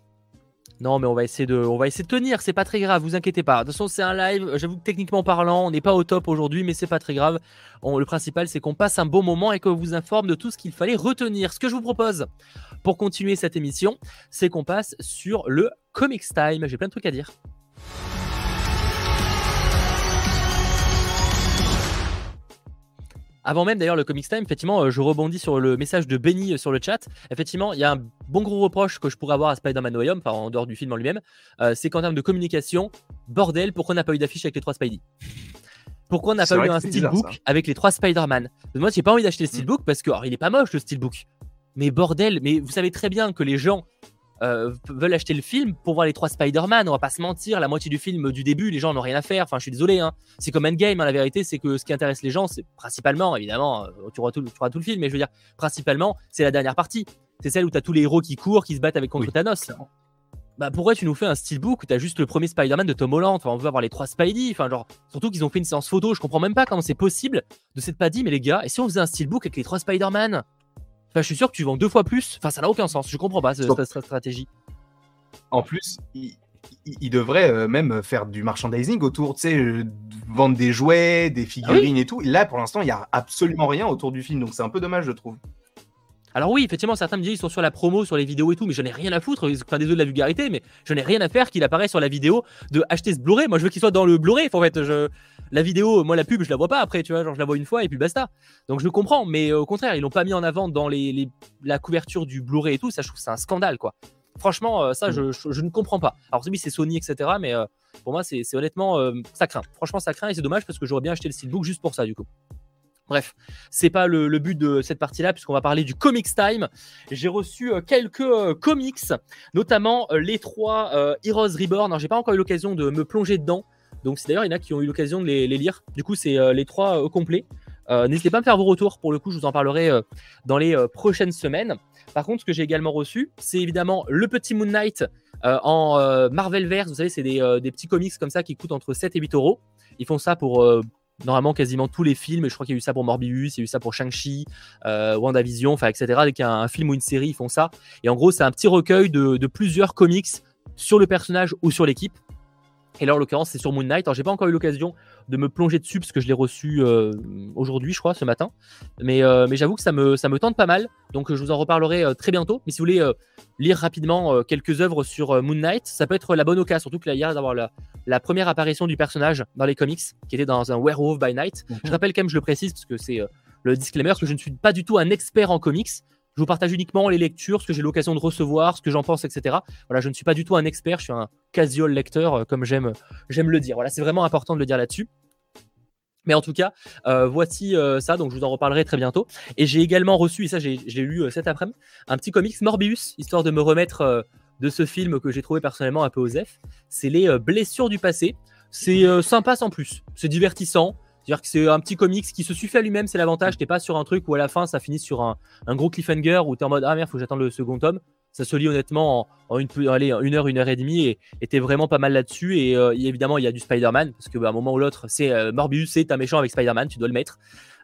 Non, mais on va essayer de, on va essayer de tenir. C'est pas très grave, vous inquiétez pas. De toute façon, c'est un live. J'avoue que techniquement parlant, on n'est pas au top aujourd'hui, mais c'est pas très grave. le principal, c'est qu'on passe un bon moment et qu'on vous informe de tout ce qu'il fallait retenir. Ce que je vous propose pour continuer cette émission, c'est qu'on passe sur le Comics Time. J'ai plein de trucs à dire. Avant même d'ailleurs le Comics Time, effectivement, euh, je rebondis sur le message de Benny euh, sur le chat. Effectivement, il y a un bon gros reproche que je pourrais avoir à Spider-Man No Way Home, enfin en dehors du film en lui-même, euh, c'est qu'en termes de communication, bordel, pourquoi on n'a pas eu d'affiche avec les trois Spidey? Pourquoi on n'a pas eu un steelbook avec les trois Spider-Man? Moi, j'ai pas envie d'acheter le mm. steelbook parce que, alors, il est pas moche le steelbook. Mais bordel, mais vous savez très bien que les gens euh, veulent acheter le film pour voir les trois Spider-Man. On va pas se mentir, la moitié du film du début, les gens n'ont rien à faire. Enfin, je suis désolé. Hein. C'est comme Endgame. Hein, la vérité, c'est que ce qui intéresse les gens, c'est principalement, évidemment, euh, tu auras, tout, tout, le film, mais je veux dire, principalement, c'est la dernière partie. C'est celle où tu as tous les héros qui courent, qui se battent avec contre Thanos. Bah pourquoi tu nous fais un steelbook où t'as juste le premier Spider-Man de Tom Holland? On veut avoir les trois Spidey. Enfin, genre, surtout qu'ils ont fait une séance photo. Je comprends même pas comment c'est possible de s'être pas dit, mais les gars, et si on faisait un steelbook avec les trois Spider-Man? Je suis sûr que tu vends deux fois plus. Enfin, ça n'a aucun sens. Je comprends pas cette, stratégie. En plus, il, devrait euh, même faire du merchandising autour, tu sais, euh, vendre des jouets, des figurines et tout. Là, pour l'instant, il n'y a absolument rien autour du film. Donc, c'est un peu dommage, je trouve. Alors oui, effectivement, certains me disent qu'ils sont sur la promo, sur les vidéos et tout, mais je n'ai rien à foutre. Enfin, désolé de la vulgarité, mais je n'ai rien à faire qu'il apparaisse sur la vidéo de acheter ce Blu-ray. Moi, je veux qu'il soit dans le Blu-ray. En fait, je... la vidéo, moi, la pub, je la vois pas après, tu vois. Genre, je la vois une fois et puis basta. Donc, je comprends, mais euh, au contraire, ils l'ont pas mis en avant dans les, la couverture du Blu-ray et tout. Ça, je trouve c'est un scandale, quoi. Franchement, euh, ça, mm. je, ne comprends pas. Alors, oui, c'est Sony, etc., mais euh, pour moi, c'est honnêtement, ça craint. Franchement, ça craint et c'est dommage parce que j'aurais bien acheté le steelbook juste pour ça, du coup. Bref, c'est pas le, but de cette partie-là, puisqu'on va parler du Comics Time. J'ai reçu euh, quelques euh, comics, notamment euh, les trois Heroes Reborn. J'ai pas encore eu l'occasion de me plonger dedans, donc c'est d'ailleurs il y en a qui ont eu l'occasion de les, lire. Du coup, c'est les trois au complet. N'hésitez pas à me faire vos retours. Pour le coup, je vous en parlerai dans les prochaines semaines. Par contre, ce que j'ai également reçu, c'est évidemment le petit Moon Knight en Marvel Verse. Vous savez, c'est des, des, petits comics comme ça qui coûtent entre 7 et 8 euros. Ils font ça pour normalement quasiment tous les films. Je crois qu'il y a eu ça pour Morbius, il y a eu ça pour Shang-Chi, euh, WandaVision, enfin, etc. Dès qu'il y a un, film ou une série, ils font ça. Et en gros, c'est un petit recueil de, plusieurs comics sur le personnage ou sur l'équipe. Et là, en l'occurrence, c'est sur Moon Knight. Alors, j'ai pas encore eu l'occasion de me plonger dessus parce que je l'ai reçu euh, aujourd'hui, je crois, ce matin. Mais, euh, mais j'avoue que ça me, ça me tente pas mal. Donc, je vous en reparlerai euh, très bientôt. Mais si vous voulez lire rapidement quelques œuvres sur Moon Knight, ça peut être la bonne occasion. Surtout que là, hier, d'avoir la, la, première apparition du personnage dans les comics, qui était dans un Werewolf by Night. Mhm. Je rappelle quand même, je le précise, parce que c'est le disclaimer, que je ne suis pas du tout un expert en comics. Je vous partage uniquement les lectures, ce que j'ai l'occasion de recevoir, ce que j'en pense, etc. Voilà, je ne suis pas du tout un expert, je suis un casual lecteur, euh, comme j'aime, j'aime le dire. Voilà, c'est vraiment important de le dire là-dessus. Mais en tout cas, euh, voici euh, ça, donc je vous en reparlerai très bientôt. Et j'ai également reçu, et ça j'ai, lu cet après-midi, un petit comics Morbius, histoire de me remettre de ce film que j'ai trouvé personnellement un peu osef. C'est les blessures du passé. C'est sympa sans plus, c'est divertissant. C'est-à-dire que c'est un petit comics qui se suffit à lui-même, c'est l'avantage. T'es pas sur un truc où à la fin ça finit sur un, gros cliffhanger où t'es en mode ah merde, faut que j'attende le second tome. Ça se lit honnêtement en, une, une heure, une heure et demie et, t'es vraiment pas mal là-dessus. Et euh, évidemment, il y a du Spider-Man parce qu'à bah, un moment ou l'autre, c'est euh, Morbius, c'est un méchant avec Spider-Man, tu dois le mettre.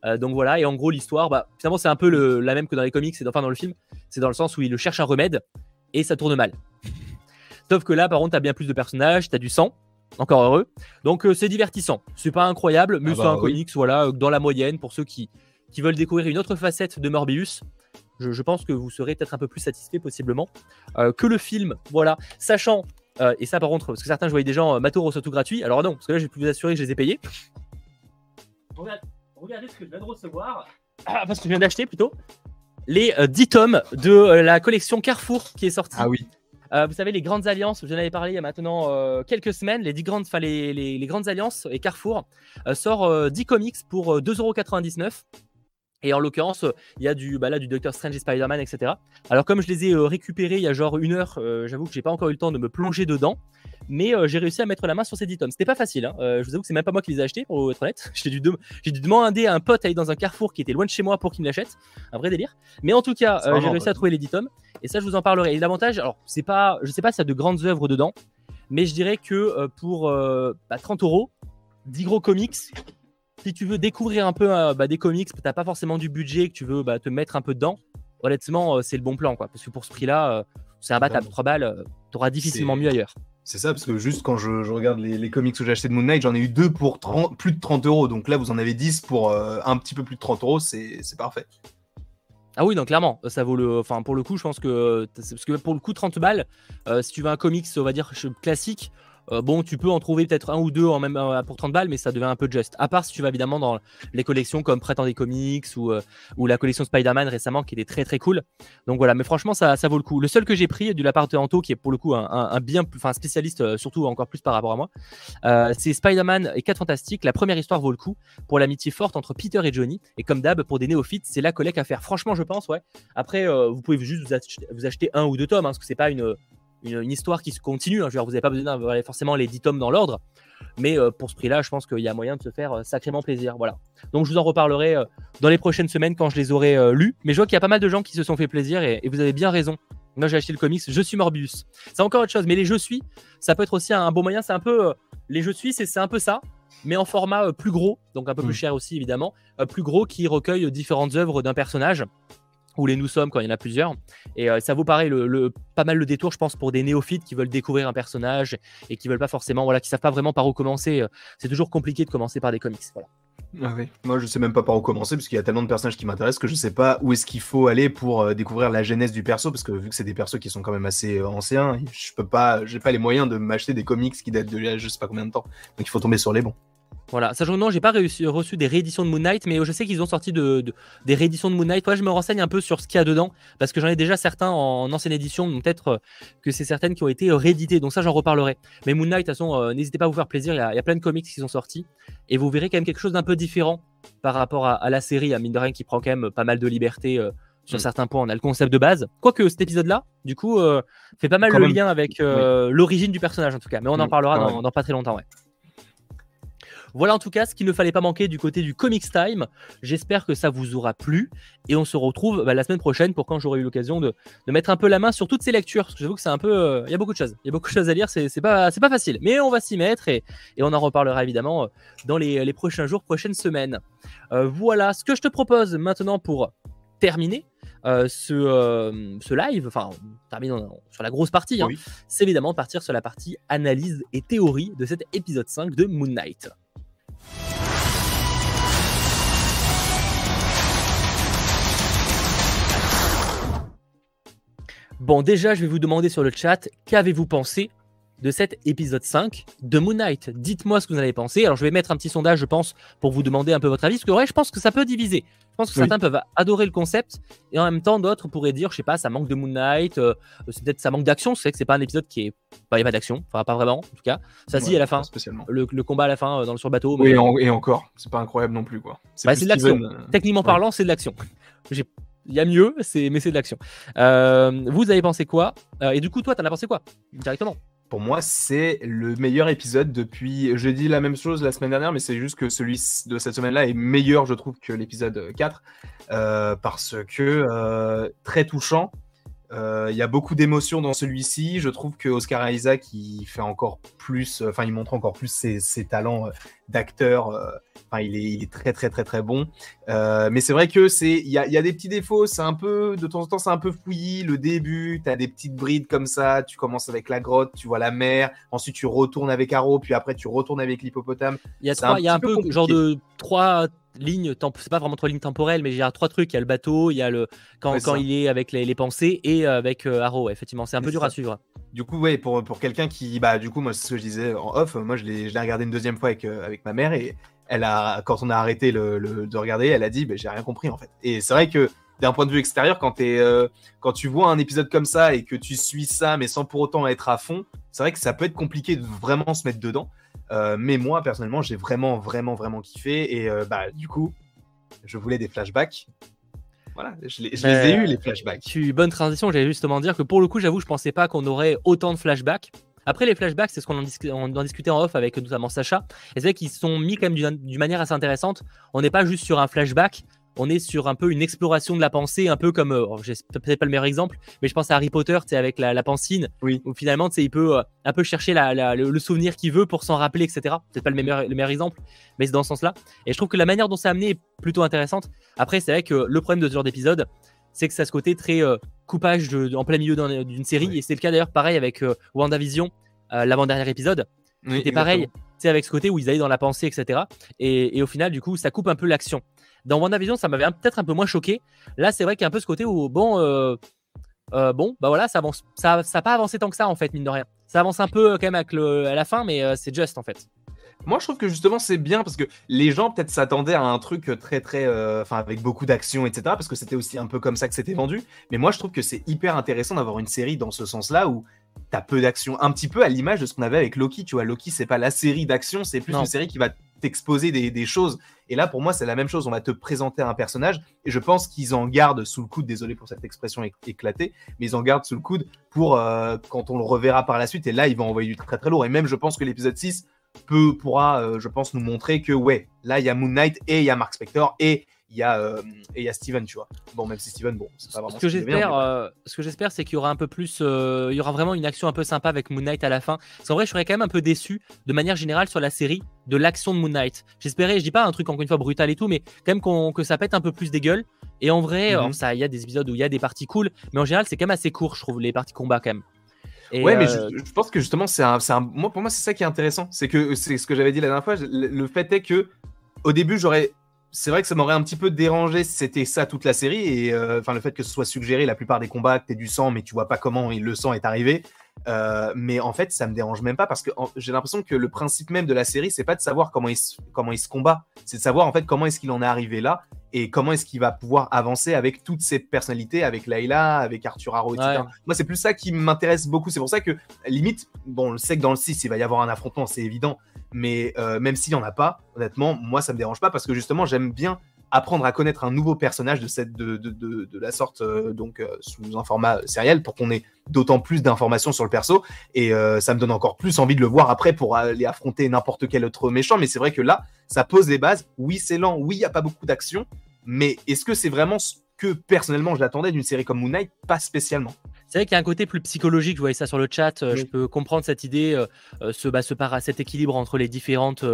Euh, donc voilà, et en gros, l'histoire, bah, finalement, c'est un peu la même que dans les comics, enfin dans le film. C'est dans le sens où il cherche un remède et ça tourne mal. Sauf que là, par contre, t'as bien plus de personnages, t'as du sang, encore heureux. Donc euh, c'est divertissant. C'est pas incroyable, mais ah c'est bah un comics voilà, dans la moyenne pour ceux qui, qui veulent découvrir une autre facette de Morbius. Je, pense que vous serez peut-être un peu plus satisfait possiblement que le film. Voilà, sachant et ça par contre, parce que certains je voyais des gens matos reçoit tout gratuit. Alors non, parce que là je vais plus vous assurer que je les ai payés. Regardez ce que je viens de recevoir. Ah, parce que je viens d'acheter plutôt les 10 tomes de la collection Carrefour qui est sortie. Ah oui. Euh, vous savez, les grandes alliances, je en avais parlé il y a maintenant euh, quelques semaines, les, 10 grandes, les, les, les, grandes alliances et Carrefour euh, sort 10 comics pour 2,99€. Et en l'occurrence, il y a du, bah là, du Doctor Strange et Spider-Man, etc. Alors, comme je les ai récupérés il y a genre une heure, j'avoue que j'ai pas encore eu le temps de me plonger dedans. Mais j'ai réussi à mettre la main sur ces 10 tomes. C'était pas facile. Hein. je vous avoue que c'est même pas moi qui les ai achetés, pour être honnête. J'ai dû, dû, demander à un pote à aller dans un carrefour qui était loin de chez moi pour qu'il me l'achète. Un vrai délire. Mais en tout cas, j'ai réussi à trouver les 10 tomes. Et ça, je vous en parlerai. Et l'avantage, alors, c'est pas, je sais pas s'il y a de grandes œuvres dedans, mais je dirais que euh, pour 30 euh, bah, euros, 10 gros comics, si tu veux découvrir un peu euh, bah, des comics, tu n'as pas forcément du budget, que tu veux bah, te mettre un peu dedans, honnêtement, c'est le bon plan. Quoi, parce que pour ce prix-là, c'est imbattable. 3 balles, tu auras difficilement mieux ailleurs. C'est ça, parce que juste quand je, regarde les, comics que j'ai acheté de Moon Knight, j'en ai eu deux pour plus de 30 euros. Donc là, vous en avez 10 pour un petit peu plus de 30 euros, c'est parfait. Ah oui, donc clairement, ça vaut le. Enfin, pour le coup, je pense que. Parce que pour le coup, 30 balles, euh, si tu veux un comics, on va dire classique, euh, bon, tu peux en trouver peut-être un ou deux en même, euh, pour 30 balles, mais ça devient un peu juste. À part si tu vas évidemment dans les collections comme Prêt des comics ou, euh, ou la collection Spider-Man récemment qui était très très cool. Donc voilà, mais franchement, ça, ça vaut le coup. Le seul que j'ai pris du la part de Anto, qui est pour le coup un, bien, enfin spécialiste, surtout encore plus par rapport à moi, c'est Spider-Man et 4 Fantastiques. La première histoire vaut le coup pour l'amitié forte entre Peter et Johnny. Et comme d'hab, pour des néophytes, c'est la collecte à faire. Franchement, je pense, ouais. Après, vous pouvez juste vous acheter, un ou deux tomes, hein, parce que c'est pas une une, histoire qui se continue. Hein. Je veux vous n'avez pas besoin d'avoir forcément les 10 tomes dans l'ordre. Mais euh, pour ce prix-là, je pense qu'il y a moyen de se faire euh, sacrément plaisir. Voilà. Donc je vous en reparlerai euh, dans les prochaines semaines quand je les aurai lus. Mais je vois qu'il y a pas mal de gens qui se sont fait plaisir et, vous avez bien raison. Moi j'ai acheté le comics Je suis Morbius. C'est encore autre chose. Mais les Je suis, ça peut être aussi un, bon moyen. C'est un peu. les Je suis, c'est un peu ça. Mais en format plus gros, donc un peu plus mm. cher aussi évidemment, plus gros qui recueille différentes œuvres d'un personnage ou les nous sommes quand il y en a plusieurs. Et euh, ça vaut pareil, le, pas mal le détour, je pense, pour des néophytes qui veulent découvrir un personnage et qui veulent pas forcément, voilà, qui savent pas vraiment par où commencer. Euh, c'est toujours compliqué de commencer par des comics. Voilà. Ah. Moi, je sais même pas par où commencer parce qu'il y a tellement de personnages qui m'intéressent que je sais pas où est-ce qu'il faut aller pour euh, découvrir la genèse du perso parce que vu que c'est des persos qui sont quand même assez anciens, je peux pas, j'ai pas les moyens de m'acheter des comics qui datent de je sais pas combien de temps. Donc il faut tomber sur les bons. Voilà, sachant que non, j'ai pas reçu des rééditions de Moon Knight, mais je sais qu'ils ont sorti de, des rééditions de Moon Knight. Moi, je me renseigne un peu sur ce qu'il y a dedans, parce que j'en ai déjà certains en ancienne édition, donc peut-être euh, que c'est certaines qui ont été rééditées, donc ça, j'en reparlerai. Mais Moon Knight, de toute façon, euh, n'hésitez pas à vous faire plaisir, il y, a, plein de comics qui sont sortis, et vous verrez quand même quelque chose d'un peu différent par rapport à, la série, à mine de rien, qui prend quand même pas mal de liberté. Euh, sur mm. certains points, on a le concept de base. Quoique cet épisode-là, du coup, fait pas mal le lien avec l'origine du personnage en tout cas. Mais on en mm, parlera dans, dans, pas très longtemps, ouais. Voilà en tout cas ce qu'il ne fallait pas manquer du côté du Comics Time. J'espère que ça vous aura plu et on se retrouve bah, la semaine prochaine pour quand j'aurai eu l'occasion de, mettre un peu la main sur toutes ces lectures. Parce que j'avoue que c'est un peu. Euh, il y a beaucoup de choses. Il y a beaucoup de choses à lire. C'est pas, pas facile. Mais on va s'y mettre et, on en reparlera évidemment euh, dans les, prochains jours, prochaines semaines. Euh, voilà ce que je te propose maintenant pour terminer. ce, live, enfin, termine sur la grosse partie, hein. c'est évidemment de partir sur la partie analyse et théorie de cet épisode 5 de Moon Knight. Bon, déjà, je vais vous demander sur le chat, qu'avez-vous pensé de cet épisode 5 de Moon Knight Dites-moi ce que vous en avez pensé. Alors, je vais mettre un petit sondage, je pense, pour vous demander un peu votre avis, parce que ouais, je pense que ça peut diviser. Je pense que certains peuvent adorer le concept, et en même temps, d'autres pourraient dire, je sais pas, ça manque de Moon Knight, euh, c'est peut-être ça manque d'action. C'est que c'est pas un épisode qui est. Bah, il n'y a pas d'action, enfin, pas vraiment, en tout cas. Ça, si, à la fin. Spécialement. Le, combat à la fin, euh, dans le sur bateau. Oui, et encore, c'est pas incroyable non plus, quoi. C'est bah, de l'action. Euh, Techniquement parlant, c'est de l'action. J'ai il y a mieux, c'est mais c'est de l'action. Euh, vous avez pensé quoi? Euh, Et du coup, toi, t'en as pensé quoi? Directement pour moi, c'est le meilleur épisode depuis. Je dis la même chose la semaine dernière, mais c'est juste que celui de cette semaine-là est meilleur, je trouve, que l'épisode 4. Euh, parce que très touchant. Il y a beaucoup d'émotions dans celui-ci. Je trouve que Oscar Isaac, il fait encore plus. Enfin, il montre encore plus ses, ses talents d'acteur Enfin, il est, il est, très très très très bon. Euh, mais c'est vrai que c'est, il y a, y a, des petits défauts. C'est un peu, de temps en temps, c'est un peu fouillis. Le début, tu as des petites brides comme ça. Tu commences avec la grotte, tu vois la mer. Ensuite, tu retournes avec Arrow, puis après, tu retournes avec l'hippopotame. Il y a, trois, il y a un peu, genre de trois lignes, c'est pas vraiment trois lignes temporelles, mais il y a trois trucs. Il y a le bateau, il y a le quand, quand il est avec les, pensées et avec Arrow. Effectivement, c'est un peu dur à suivre. Du coup, ouais, pour, pour quelqu'un qui, bah, du coup, moi, c'est ce que je disais en off. Moi, je l'ai regardé une deuxième fois avec, avec ma mère et elle a, quand on a arrêté le, de regarder, elle a dit, bah, j'ai rien compris en fait. Et c'est vrai que d'un point de vue extérieur, quand, es, euh, quand tu vois un épisode comme ça et que tu suis ça, mais sans pour autant être à fond, c'est vrai que ça peut être compliqué de vraiment se mettre dedans. Euh, mais moi, personnellement, j'ai vraiment, vraiment, vraiment kiffé. Et euh, bah, du coup, je voulais des flashbacks. Voilà, je les, ai eu, les flashbacks. Tu, bonne transition, j'allais justement dire que pour le coup, j'avoue, je pensais pas qu'on aurait autant de flashbacks. Après, les flashbacks, c'est ce qu'on en, en, discutait en off avec notamment Sacha. Et c'est vrai qu'ils sont mis quand même d'une manière assez intéressante. On n'est pas juste sur un flashback, on est sur un peu une exploration de la pensée, un peu comme, euh, oh, peut-être pas le meilleur exemple, mais je pense à Harry Potter, tu avec la, la pensine, oui. où finalement, il peut euh, un peu chercher le, souvenir qu'il veut pour s'en rappeler, etc. C'est pas le meilleur, le meilleur exemple, mais c'est dans ce sens-là. Et je trouve que la manière dont c'est amené est plutôt intéressante. Après, c'est vrai que le problème de ce genre d'épisode, c'est que ça a ce côté très euh, coupage en plein milieu d'une série, et c'est le cas d'ailleurs pareil avec WandaVision, l'avant-dernier épisode. C'était pareil, c'est avec ce côté où ils allaient dans la pensée, etc. Et, et, au final, du coup, ça coupe un peu l'action. Dans WandaVision, ça m'avait peut-être un peu moins choqué. Là, c'est vrai qu'il y a un peu ce côté où, bon, euh, euh, bon, bah voilà, ça avance, ça, ça pas avancé tant que ça en fait, mine de rien. Ça avance un peu euh, quand même avec le, à la fin, mais c'est juste en fait. Moi, je trouve que justement, c'est bien parce que les gens peut-être s'attendaient à un truc très, très, enfin, avec beaucoup d'action, etc. Parce que c'était aussi un peu comme ça que c'était vendu. Mais moi, je trouve que c'est hyper intéressant d'avoir une série dans ce sens-là où t'as peu d'action, un petit peu à l'image de ce qu'on avait avec Loki. Tu vois, Loki, c'est pas la série d'action, c'est plus une série qui va t'exposer des, choses. Et là, pour moi, c'est la même chose. On va te présenter un personnage et je pense qu'ils en gardent sous le coude. Désolé pour cette expression éclatée, mais ils en gardent sous le coude pour euh, quand on le reverra par la suite. Et là, ils vont envoyer du très très lourd. Et même, je pense que l'épisode 6 peut, pourra, euh, je pense, nous montrer que ouais, là, il y a Moon Knight et il y a Mark Spector et il y a euh, et il y a Steven, tu vois. Bon, même si Steven, bon, c'est pas vraiment. Ce que j'espère, euh, ce que j'espère, c'est qu'il y aura un peu plus, euh, il y aura vraiment une action un peu sympa avec Moon Knight à la fin. Parce qu'en vrai, je serais quand même un peu déçu, de manière générale, sur la série, de l'action de Moon Knight. J'espérais, je dis pas un truc encore une fois brutal et tout, mais quand même que ça pète un peu plus des gueules. Et en vrai, mhm. ça, il y a des épisodes où il y a des parties cool, mais en général, c'est quand même assez court, je trouve, les parties combat quand même. ouais, mais je, pense que justement, c'est un, un, moi, pour moi, c'est ça qui est intéressant. C'est que c'est ce que j'avais dit la dernière fois. le fait est que au début, j'aurais c'est vrai que ça m'aurait un petit peu dérangé si c'était ça toute la série et euh, enfin le fait que ce soit suggéré la plupart des combats que t'aies du sang mais tu vois pas comment le sang est arrivé. Euh, mais en fait ça me dérange même pas parce que j'ai l'impression que le principe même de la série c'est pas de savoir comment il se, comment il se combat. C'est de savoir en fait comment est-ce qu'il en est arrivé là et comment est-ce qu'il va pouvoir avancer avec toutes ces personnalités avec Layla avec Arthur Harrow etc moi c'est plus ça qui m'intéresse beaucoup. C'est pour ça que limite bon on le sait que dans le 6 il va y avoir un affrontement c'est évident. Mais euh, même s'il n'y en a pas, honnêtement, moi ça me dérange pas parce que justement j'aime bien apprendre à connaître un nouveau personnage de, cette, de, de, de, la sorte, euh, donc euh, sous un format sériel, pour qu'on ait d'autant plus d'informations sur le perso. Et ça me donne encore plus envie de le voir après pour aller affronter n'importe quel autre méchant. Mais c'est vrai que là, ça pose les bases. Oui, c'est lent. Oui, il n'y a pas beaucoup d'action. Mais est-ce que c'est vraiment ce que personnellement je l'attendais d'une série comme Moon Knight? Pas spécialement. C'est vrai qu'il y a un côté plus psychologique, je voyais ça sur le chat, euh, je peux comprendre cette idée, euh, euh, ce, bah, ce cet équilibre entre les différentes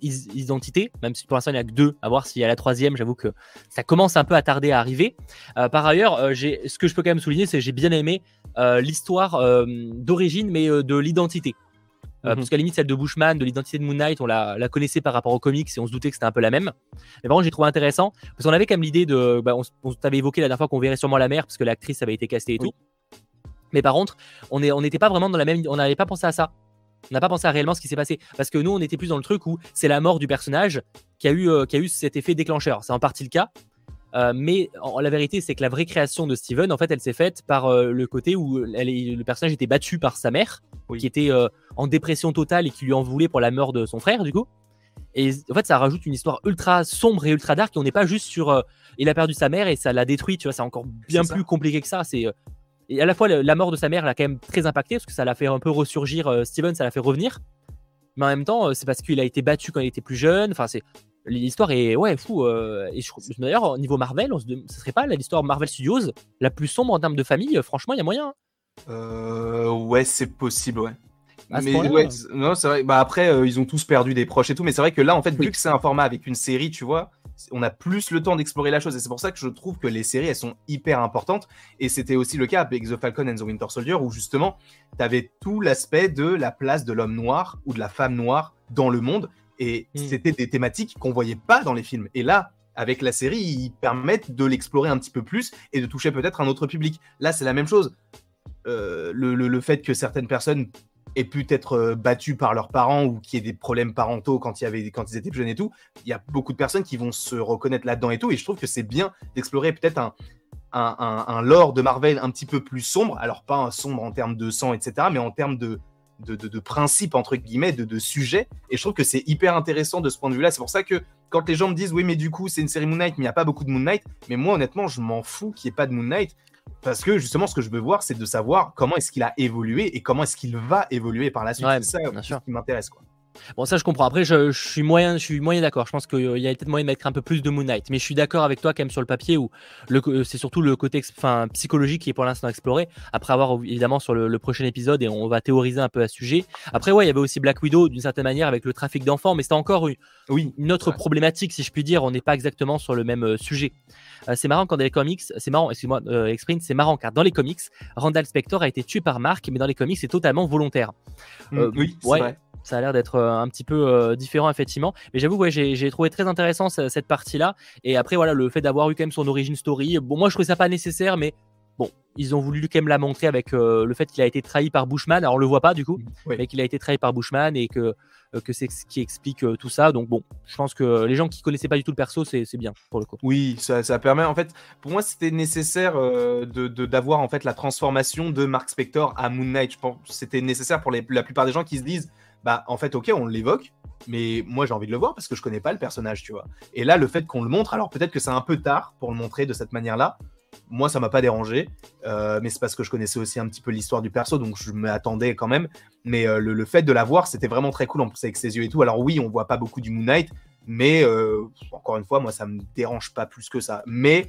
identités, même si pour l'instant il n'y a que deux, à voir s'il y a la troisième, j'avoue que ça commence un peu à tarder à arriver. par ailleurs, ce que je peux quand même souligner, c'est que j'ai bien aimé l'histoire d'origine, mais de l'identité. Euh, mhm. Parce qu'à la limite, celle de Bushman, de l'identité de Moon Knight, on la, connaissait par rapport aux comics et on se doutait que c'était un peu la même. Mais par contre, j'ai trouvé intéressant parce qu'on avait quand même l'idée de. Bah, on, t'avait évoqué la dernière fois qu'on verrait sûrement la mère parce que l'actrice avait été castée et tout. Mais par contre, on n'était pas vraiment dans la même. On n'avait pas pensé à ça. On n'a pas pensé à réellement ce qui s'est passé. Parce que nous, on était plus dans le truc où c'est la mort du personnage qui a eu, euh, qui a eu cet effet déclencheur. C'est en partie le cas. Euh, mais la vérité, c'est que la vraie création de Steven, en fait, elle s'est faite par euh, le côté où le personnage était battu par sa mère, qui était en dépression totale et qui lui en voulait pour la mort de son frère, du coup. Et en fait, ça rajoute une histoire ultra sombre et ultra dark. Et on n'est pas juste sur il a perdu sa mère et ça l'a détruit. Tu vois, c'est encore bien plus compliqué que ça. C'est et à la fois la mort de sa mère l'a quand même très impacté parce que ça l'a fait un peu ressurgir. Steven, ça l'a fait revenir. Mais en même temps, c'est parce qu'il a été battu quand il était plus jeune. Enfin, c'est l'histoire est ouais fou euh, et d'ailleurs au niveau Marvel on ce serait pas l'histoire Marvel Studios la plus sombre en termes de famille franchement il y a moyen hein. euh, ouais c'est possible ouais mais ouais, non c'est vrai bah après euh, ils ont tous perdu des proches et tout mais c'est vrai que là en fait vu que c'est un format avec une série tu vois on a plus le temps d'explorer la chose et c'est pour ça que je trouve que les séries elles sont hyper importantes et c'était aussi le cas avec The Falcon and the Winter Soldier où justement tu avais tout l'aspect de la place de l'homme noir ou de la femme noire dans le monde Et Mm. c'était des thématiques qu'on voyait pas dans les films. Et là, avec la série, ils permettent de l'explorer un petit peu plus et de toucher peut-être un autre public. Là, c'est la même chose. Euh, le, le- le fait que certaines personnes aient pu être euh, battues par leurs parents ou qu'il y ait des problèmes parentaux quand, avait, quand ils étaient jeunes et tout, il y a beaucoup de personnes qui vont se reconnaître là-dedans et tout. Et je trouve que c'est bien d'explorer peut-être un, un, lore de Marvel un petit peu plus sombre. Alors, pas un sombre en termes de sang, etc., mais en termes de, de, de, de principes, entre guillemets, de, de sujets. Et je trouve que c'est hyper intéressant de ce point de vue-là. C'est pour ça que quand les gens me disent, oui, mais du coup, c'est une série Moon Knight, mais il n'y a pas beaucoup de Moon Knight, mais moi, honnêtement, je m'en fous qu'il n'y ait pas de Moon Knight. Parce que justement, ce que je veux voir, c'est de savoir comment est-ce qu'il a évolué et comment est-ce qu'il va évoluer par la suite. Ouais, c'est ça bien sûr. qui m'intéresse. quoi. Bon, ça je comprends. Après, je, je suis moyen, je suis moyen d'accord. Je pense qu'il y a peut-être moyen de mettre un peu plus de Moon Knight. Mais je suis d'accord avec toi quand même sur le papier où le, co- c'est surtout le côté enfin, psychologique qui est pour l'instant exploré. Après avoir évidemment sur le, le prochain épisode et on va théoriser un peu à ce sujet. Après, ouais, il y avait aussi Black Widow d'une certaine manière avec le trafic d'enfants, mais c'était encore une, Oui, une autre Ouais. problématique, si je puis dire. On n'est pas exactement sur le même euh, sujet. Euh, c'est marrant quand dans les comics, c'est marrant, excuse-moi, euh, Exprint, c'est marrant car dans les comics, Randall Spector a été tué par Mark, mais dans les comics, c'est totalement volontaire. Euh, Mm, oui, c'est ouais. vrai. Ça a l'air d'être euh, un petit peu euh, différent, effectivement. Mais j'avoue, ouais, j'ai trouvé très intéressant ce- cette partie-là. Et après, voilà, le fait d'avoir eu quand même son origin story. Bon, moi, je trouvais ça pas nécessaire, mais bon, ils ont voulu quand même la montrer avec euh, le fait qu'il a été trahi par Bushman. Alors, on le voit pas du coup, Oui. mais qu'il a été trahi par Bushman et que, euh, que c'est ce qui explique euh, tout ça. Donc, bon, je pense que les gens qui connaissaient pas du tout le perso, c'est bien pour le coup. Oui, ça, ça permet en fait. Pour moi, c'était nécessaire euh, de d'avoir en fait la transformation de Mark Spector à Moon Knight. Je pense c'était nécessaire pour les- la plupart des gens qui se disent, bah en fait, ok, on l'évoque, mais moi j'ai envie de le voir parce que je connais pas le personnage, tu vois. Et là, le fait qu'on le montre, alors peut-être que c'est un peu tard pour le montrer de cette manière-là. Moi, ça m'a pas dérangé, euh, mais c'est parce que je connaissais aussi un petit peu l'histoire du perso, donc je m'attendais quand même. Mais euh, le, fait de la voir, c'était vraiment très cool en plus avec ses yeux et tout. Alors oui, on voit pas beaucoup du Moon Knight, mais euh, encore une fois, moi, ça me dérange pas plus que ça. Mais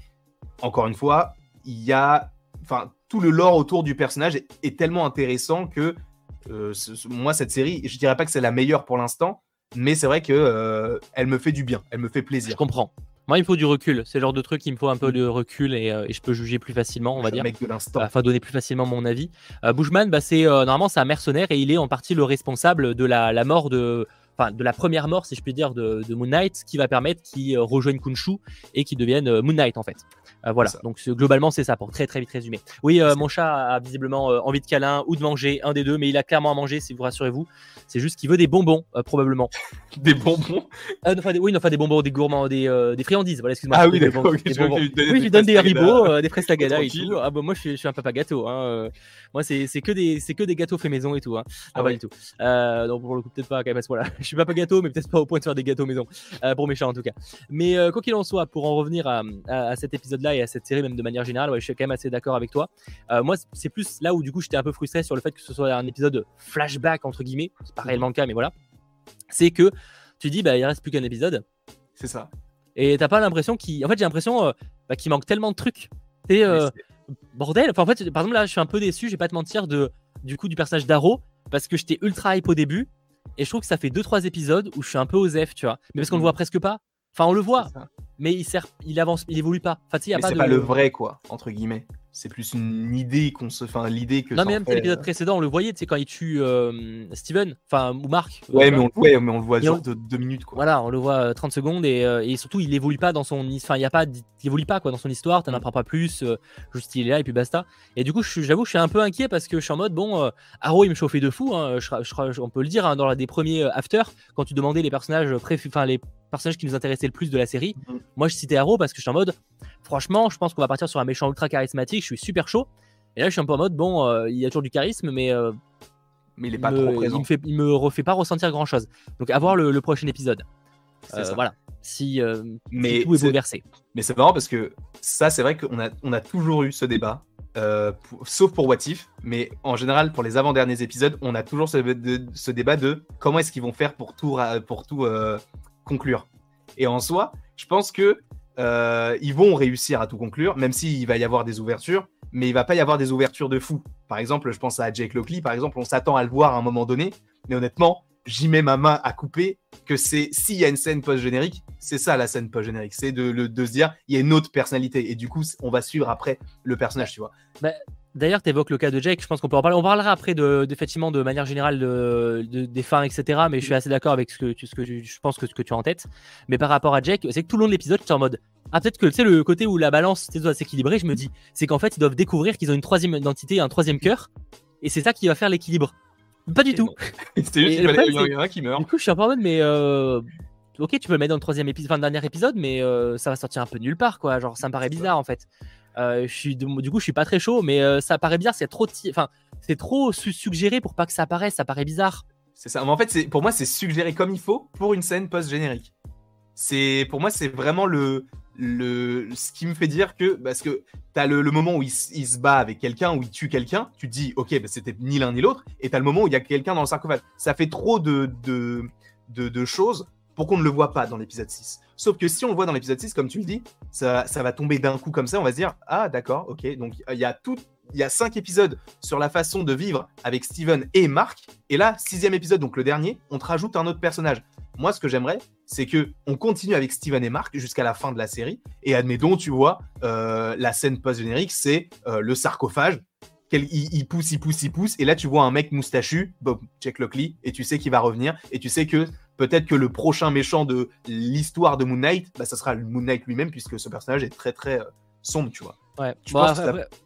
encore une fois, il y a, enfin, tout le lore autour du personnage est, tellement intéressant que moi, cette série, je dirais pas que c'est la meilleure pour l'instant, mais c'est vrai que euh, elle me fait du bien, elle me fait Je plaisir. comprends. Moi, il me faut du recul. C'est le genre de truc qui me faut un peu de recul et, euh, et je peux juger plus facilement, on va Je dire. mec de l'instant. afin de donner plus facilement mon avis. Euh, Bushman, bah, c'est euh, normalement c'est un mercenaire et il est en partie le responsable de la, la mort de, enfin de la première mort si je puis dire de, de Moon Knight, qui va permettre qu'il euh, rejoigne Kunshu et qu'il devienne euh, Moon Knight en fait. Euh, voilà. Donc globalement c'est ça pour très très vite résumer. Oui, euh, mon chat a visiblement euh, envie de câlin ou de manger un des deux, mais il a clairement à manger si vous rassurez-vous. C'est juste qu'il veut des bonbons probablement. Des bonbons. Enfin, des- oui, non, enfin des bonbons, des gourmands, des, des friandises. Voilà, excuse-moi. Ah oui, Des bonbons- des bonbons. Oui, je lui donne des haribots, des fraises tagada et tout. Ah bah moi je suis, je suis un papa gâteau. Hein. Moi c'est que des que des gâteaux faits maison et tout. Hein. Ah, Ah pas du tout. Donc pour le coup peut-être pas quand même à ce point-là. Je suis papa gâteau mais peut-être pas au point de faire des gâteaux maison euh, pour mes chats en tout cas. Mais euh, quoi qu'il en soit, pour en revenir à, à- à cet épisode-là et à cette série même de manière générale, ouais, je suis quand même assez d'accord avec toi. Euh, moi c'est plus là où du coup j'étais un peu frustré sur le fait que ce soit un épisode flashback entre guillemets. C'est pas réellement le cas mais voilà. C'est que tu dis bah il reste plus qu'un épisode. C'est ça. Et t'as pas l'impression qu'il. En fait, j'ai l'impression euh, bah, qu'il manque tellement de trucs. Et, bordel. Enfin, en fait, par exemple, là, je suis un peu déçu, je vais pas te mentir, de, du coup, du personnage d'Arrow, parce que j'étais ultra hype au début. Et je trouve que ça fait 2-3 épisodes où je suis un peu osef, tu vois. Mais parce qu'on le Mhm. voit presque pas. Enfin, on le voit, mais il sert, il avance, il évolue pas. Enfin, tu sais, il y a Mais pas de. pas le vrai, quoi, entre guillemets. C'est plus une idée qu'on se. Enfin, l'idée que. Non, mais même fait, l'épisode euh, précédent, on le voyait, tu sais, quand il tue euh, Steven, enfin, ou Mark. euh, Ouais, mais on, ouais, mais on le voit genre on- de deux minutes, quoi. Voilà, on le voit euh, 30 secondes et, euh, et surtout il évolue pas dans son enfin il y a pas il évolue pas quoi dans son histoire, t'en Mm. apprends pas plus, juste il est là et puis basta. Et du coup, j'avoue, je suis un peu inquiet parce que je suis en mode bon Arrow il me chauffait de fou hein, je, je- je- on peut le dire hein, dans la des premiers after quand tu demandais les personnages préf- enfin les personnages qui nous intéressaient le plus de la série. Mhm. Moi, je citais Arrow parce que je suis en mode franchement, je pense qu'on va partir sur un méchant ultra charismatique, je suis super chaud. Et là, je suis un peu en mode bon, euh, il y a toujours du charisme mais euh, Mais il est pas me, trop il présent. me fait il me refait pas ressentir grand chose. Donc à voir le, le prochain épisode. Euh, ça. voilà. Si, euh, si Mais tout est c'est- bouleversé. Mais c'est marrant parce que ça, c'est vrai qu'on a, on a toujours eu ce débat, pour- sauf pour What If, mais en général, pour les avant-derniers épisodes, on a toujours ce, de- ce débat de comment est-ce qu'ils vont faire pour tout, ra- pour tout conclure. Et en soi, je pense que euh, ils vont réussir à tout conclure, même s'il va y avoir des ouvertures, mais il va pas y avoir des ouvertures de fou. Par exemple, je pense à Jake Lockley, par exemple, on s'attend à le voir à un moment donné, mais honnêtement, j'y mets ma main à couper que c'est s'il y a une scène post-générique, c'est ça la scène post-générique, c'est de, le- de se dire il y a une autre personnalité et du coup on va suivre après le personnage, tu vois. D'ailleurs, tu évoques le cas de Jake, je pense qu'on peut en parler. On parlera après de, effectivement de manière générale de, des fins, etc. Mais je suis assez d'accord avec ce que, ce que je pense que ce que tu as en tête. Mais par rapport à Jake, c'est que tout le long de l'épisode, tu es en mode Ah, peut-être que tu sais, le côté où la balance doit s'équilibrer, je me dis, c'est qu'en fait, ils doivent découvrir qu'ils ont une troisième identité, un troisième cœur. Et c'est ça qui va faire l'équilibre. Pas du tout. C'était juste qu'il y en a qui meurt. Du coup, je suis un peu en mode, mais. Euh, ok, tu peux le mettre dans le troisième épisode, enfin, dernier épisode, mais euh, ça va sortir un peu nulle part, quoi. Genre, ça me paraît bizarre en fait. Euh, du coup, je suis pas très chaud, mais euh, ça paraît bizarre. C'est trop, enfin, c'est trop suggéré pour pas que ça apparaisse. Ça paraît bizarre. C'est ça. Mais en fait, pour moi, c'est suggéré comme il faut pour une scène post générique. C'est pour moi, c'est vraiment le, le ce qui me fait dire que parce que t'as le, le moment où il, se bat avec quelqu'un où il tue quelqu'un, tu te dis ok, bah, c'était ni l'un ni l'autre, et t'as le moment où il y a quelqu'un dans le sarcophage. Ça fait trop de, de, de, de choses pour qu'on ne le voit pas dans l'épisode 6. Sauf que si on le voit dans l'épisode 6, comme tu le dis, ça, va tomber d'un coup comme ça, on va se dire Ah, d'accord, ok. Donc il y a tout. Il y a cinq épisodes sur la façon de vivre avec Steven et Mark. Et là, sixième épisode, donc le dernier, on te rajoute un autre personnage. Moi, ce que j'aimerais, c'est que on continue avec Steven et Mark jusqu'à la fin de la série. Et admettons, tu vois, euh, la scène post-générique, c'est euh, le sarcophage. Il, il, pousse, il pousse, il pousse. Et là, tu vois un mec moustachu, Bob Check Lockley, et tu sais qu'il va revenir. Et tu sais que peut-être que le prochain méchant de l'histoire de Moon Knight, bah, ça sera Moon Knight lui-même, puisque ce personnage est très très euh, sombre, tu vois. Ouais.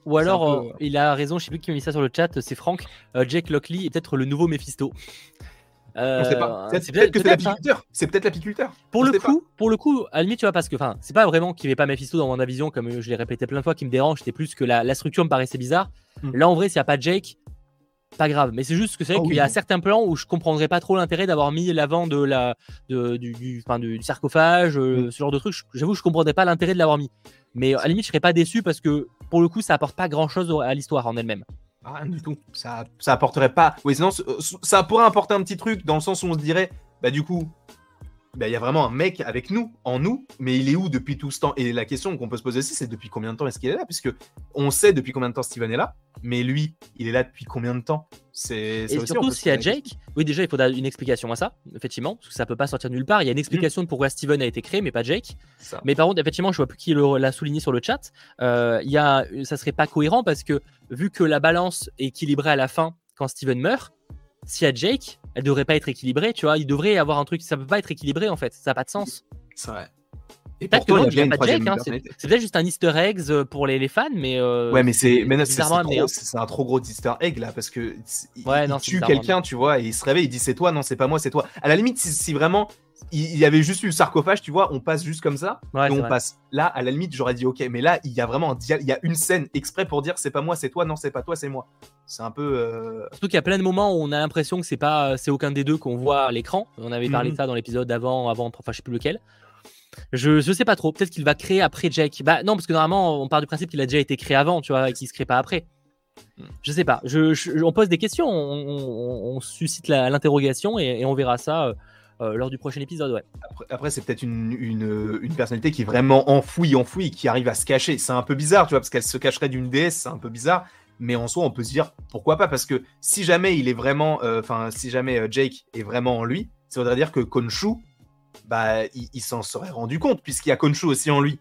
ou alors, euh, il a raison, je sais plus qui m'a mis ça sur le chat, c'est Franck. Euh, Jake Lockley est peut-être le nouveau Mephisto. On sait pas. C'est peut-être que c'est l'apiculteur. C'est peut-être l'apiculteur. Pour le coup, pour le coup, à la limite, tu vois, parce que, enfin, c'est pas vraiment qu'il n'y avait pas Mephisto dans mon vision, comme je l'ai répété plein de fois, qui me dérange. C'était plus que la, structure me paraissait bizarre. Hmm. Là, en vrai, s'il n'y a pas Jake, pas grave. Mais c'est juste que c'est vrai ah qu'il y a certains plans où je comprendrais pas trop l'intérêt d'avoir mis l'avant de la, de, du, du, du, sarcophage, euh, mm. ce genre de truc. J'avoue, je comprendrais pas l'intérêt de l'avoir mis. Mais à la limite, je serais pas déçu parce que pour le coup, ça apporte pas grand chose à l'histoire en elle-même. Rien du tout. Ça, ça apporterait pas. Oui, sinon, ça pourrait apporter un petit truc dans le sens où on se dirait, bah du coup, bah, il y a vraiment un mec avec nous, en nous, mais il est où depuis tout ce temps? Et la question qu'on peut se poser aussi, c'est depuis combien de temps est-ce qu'il est là? Puisque on sait depuis combien de temps Steven est là, mais lui, il est là depuis combien de temps? C'est Et surtout, s'il y a Jake, oui, déjà, il faut une explication à ça, effectivement, parce que ça peut pas sortir de nulle part. Il y a une explication de pourquoi Steven a été créé, mais pas Jake. Mais par contre, effectivement, je vois plus qui l'a souligné sur le chat. Euh, y a, ça serait pas cohérent parce que vu que la balance est équilibrée à la fin quand Steven meurt, s'il y a Jake, elle devrait pas être équilibrée, tu vois. Il devrait y avoir un truc, ça peut pas être équilibré en fait, ça n'a pas de sens. C'est vrai. Et pourtant, il y a pas Jake, hein, c'est peut-être juste un Easter egg euh, pour les, les fans, mais. Euh, ouais, mais c'est c'est un trop gros Easter egg là, parce que ouais, il, tue quelqu'un, tu vois, et il se réveille, il dit c'est toi, non, c'est pas moi, c'est toi. À la limite, si vraiment il y avait juste eu le sarcophage, tu vois, on passe juste comme ça, et on passe. Là, à la limite, j'aurais dit ok, mais là, il y a vraiment il y a une scène exprès pour dire c'est pas moi, c'est toi, non, c'est pas toi, c'est moi. C'est un peu. Euh... Surtout qu'il y a plein de moments où on a l'impression que c'est pas, c'est aucun des deux qu'on voit à l'écran. On avait parlé de mhm. ça dans l'épisode d'avant, avant, enfin, je sais plus lequel. Je, je sais pas trop. Peut-être qu'il va créer après Jake. Bah non, parce que normalement, on part du principe qu'il a déjà été créé avant, tu vois, et qu'il se crée pas après. Hmm. Je sais pas. Je, on pose des questions, on, suscite l'interrogation et, et, on verra ça euh, euh, lors du prochain épisode. Ouais. Après, c'est peut-être une, une, personnalité qui est vraiment enfouie, enfouie, qui arrive à se cacher. C'est un peu bizarre, tu vois, parce qu'elle se cacherait d'une déesse, c'est un peu bizarre. Mais en soi, on peut se dire pourquoi pas, parce que si jamais il est vraiment, euh, enfin, si jamais euh, Jake est vraiment en lui, ça voudrait dire que Konshu, bah, il, s'en serait rendu compte, puisqu'il y a Konshu aussi en lui.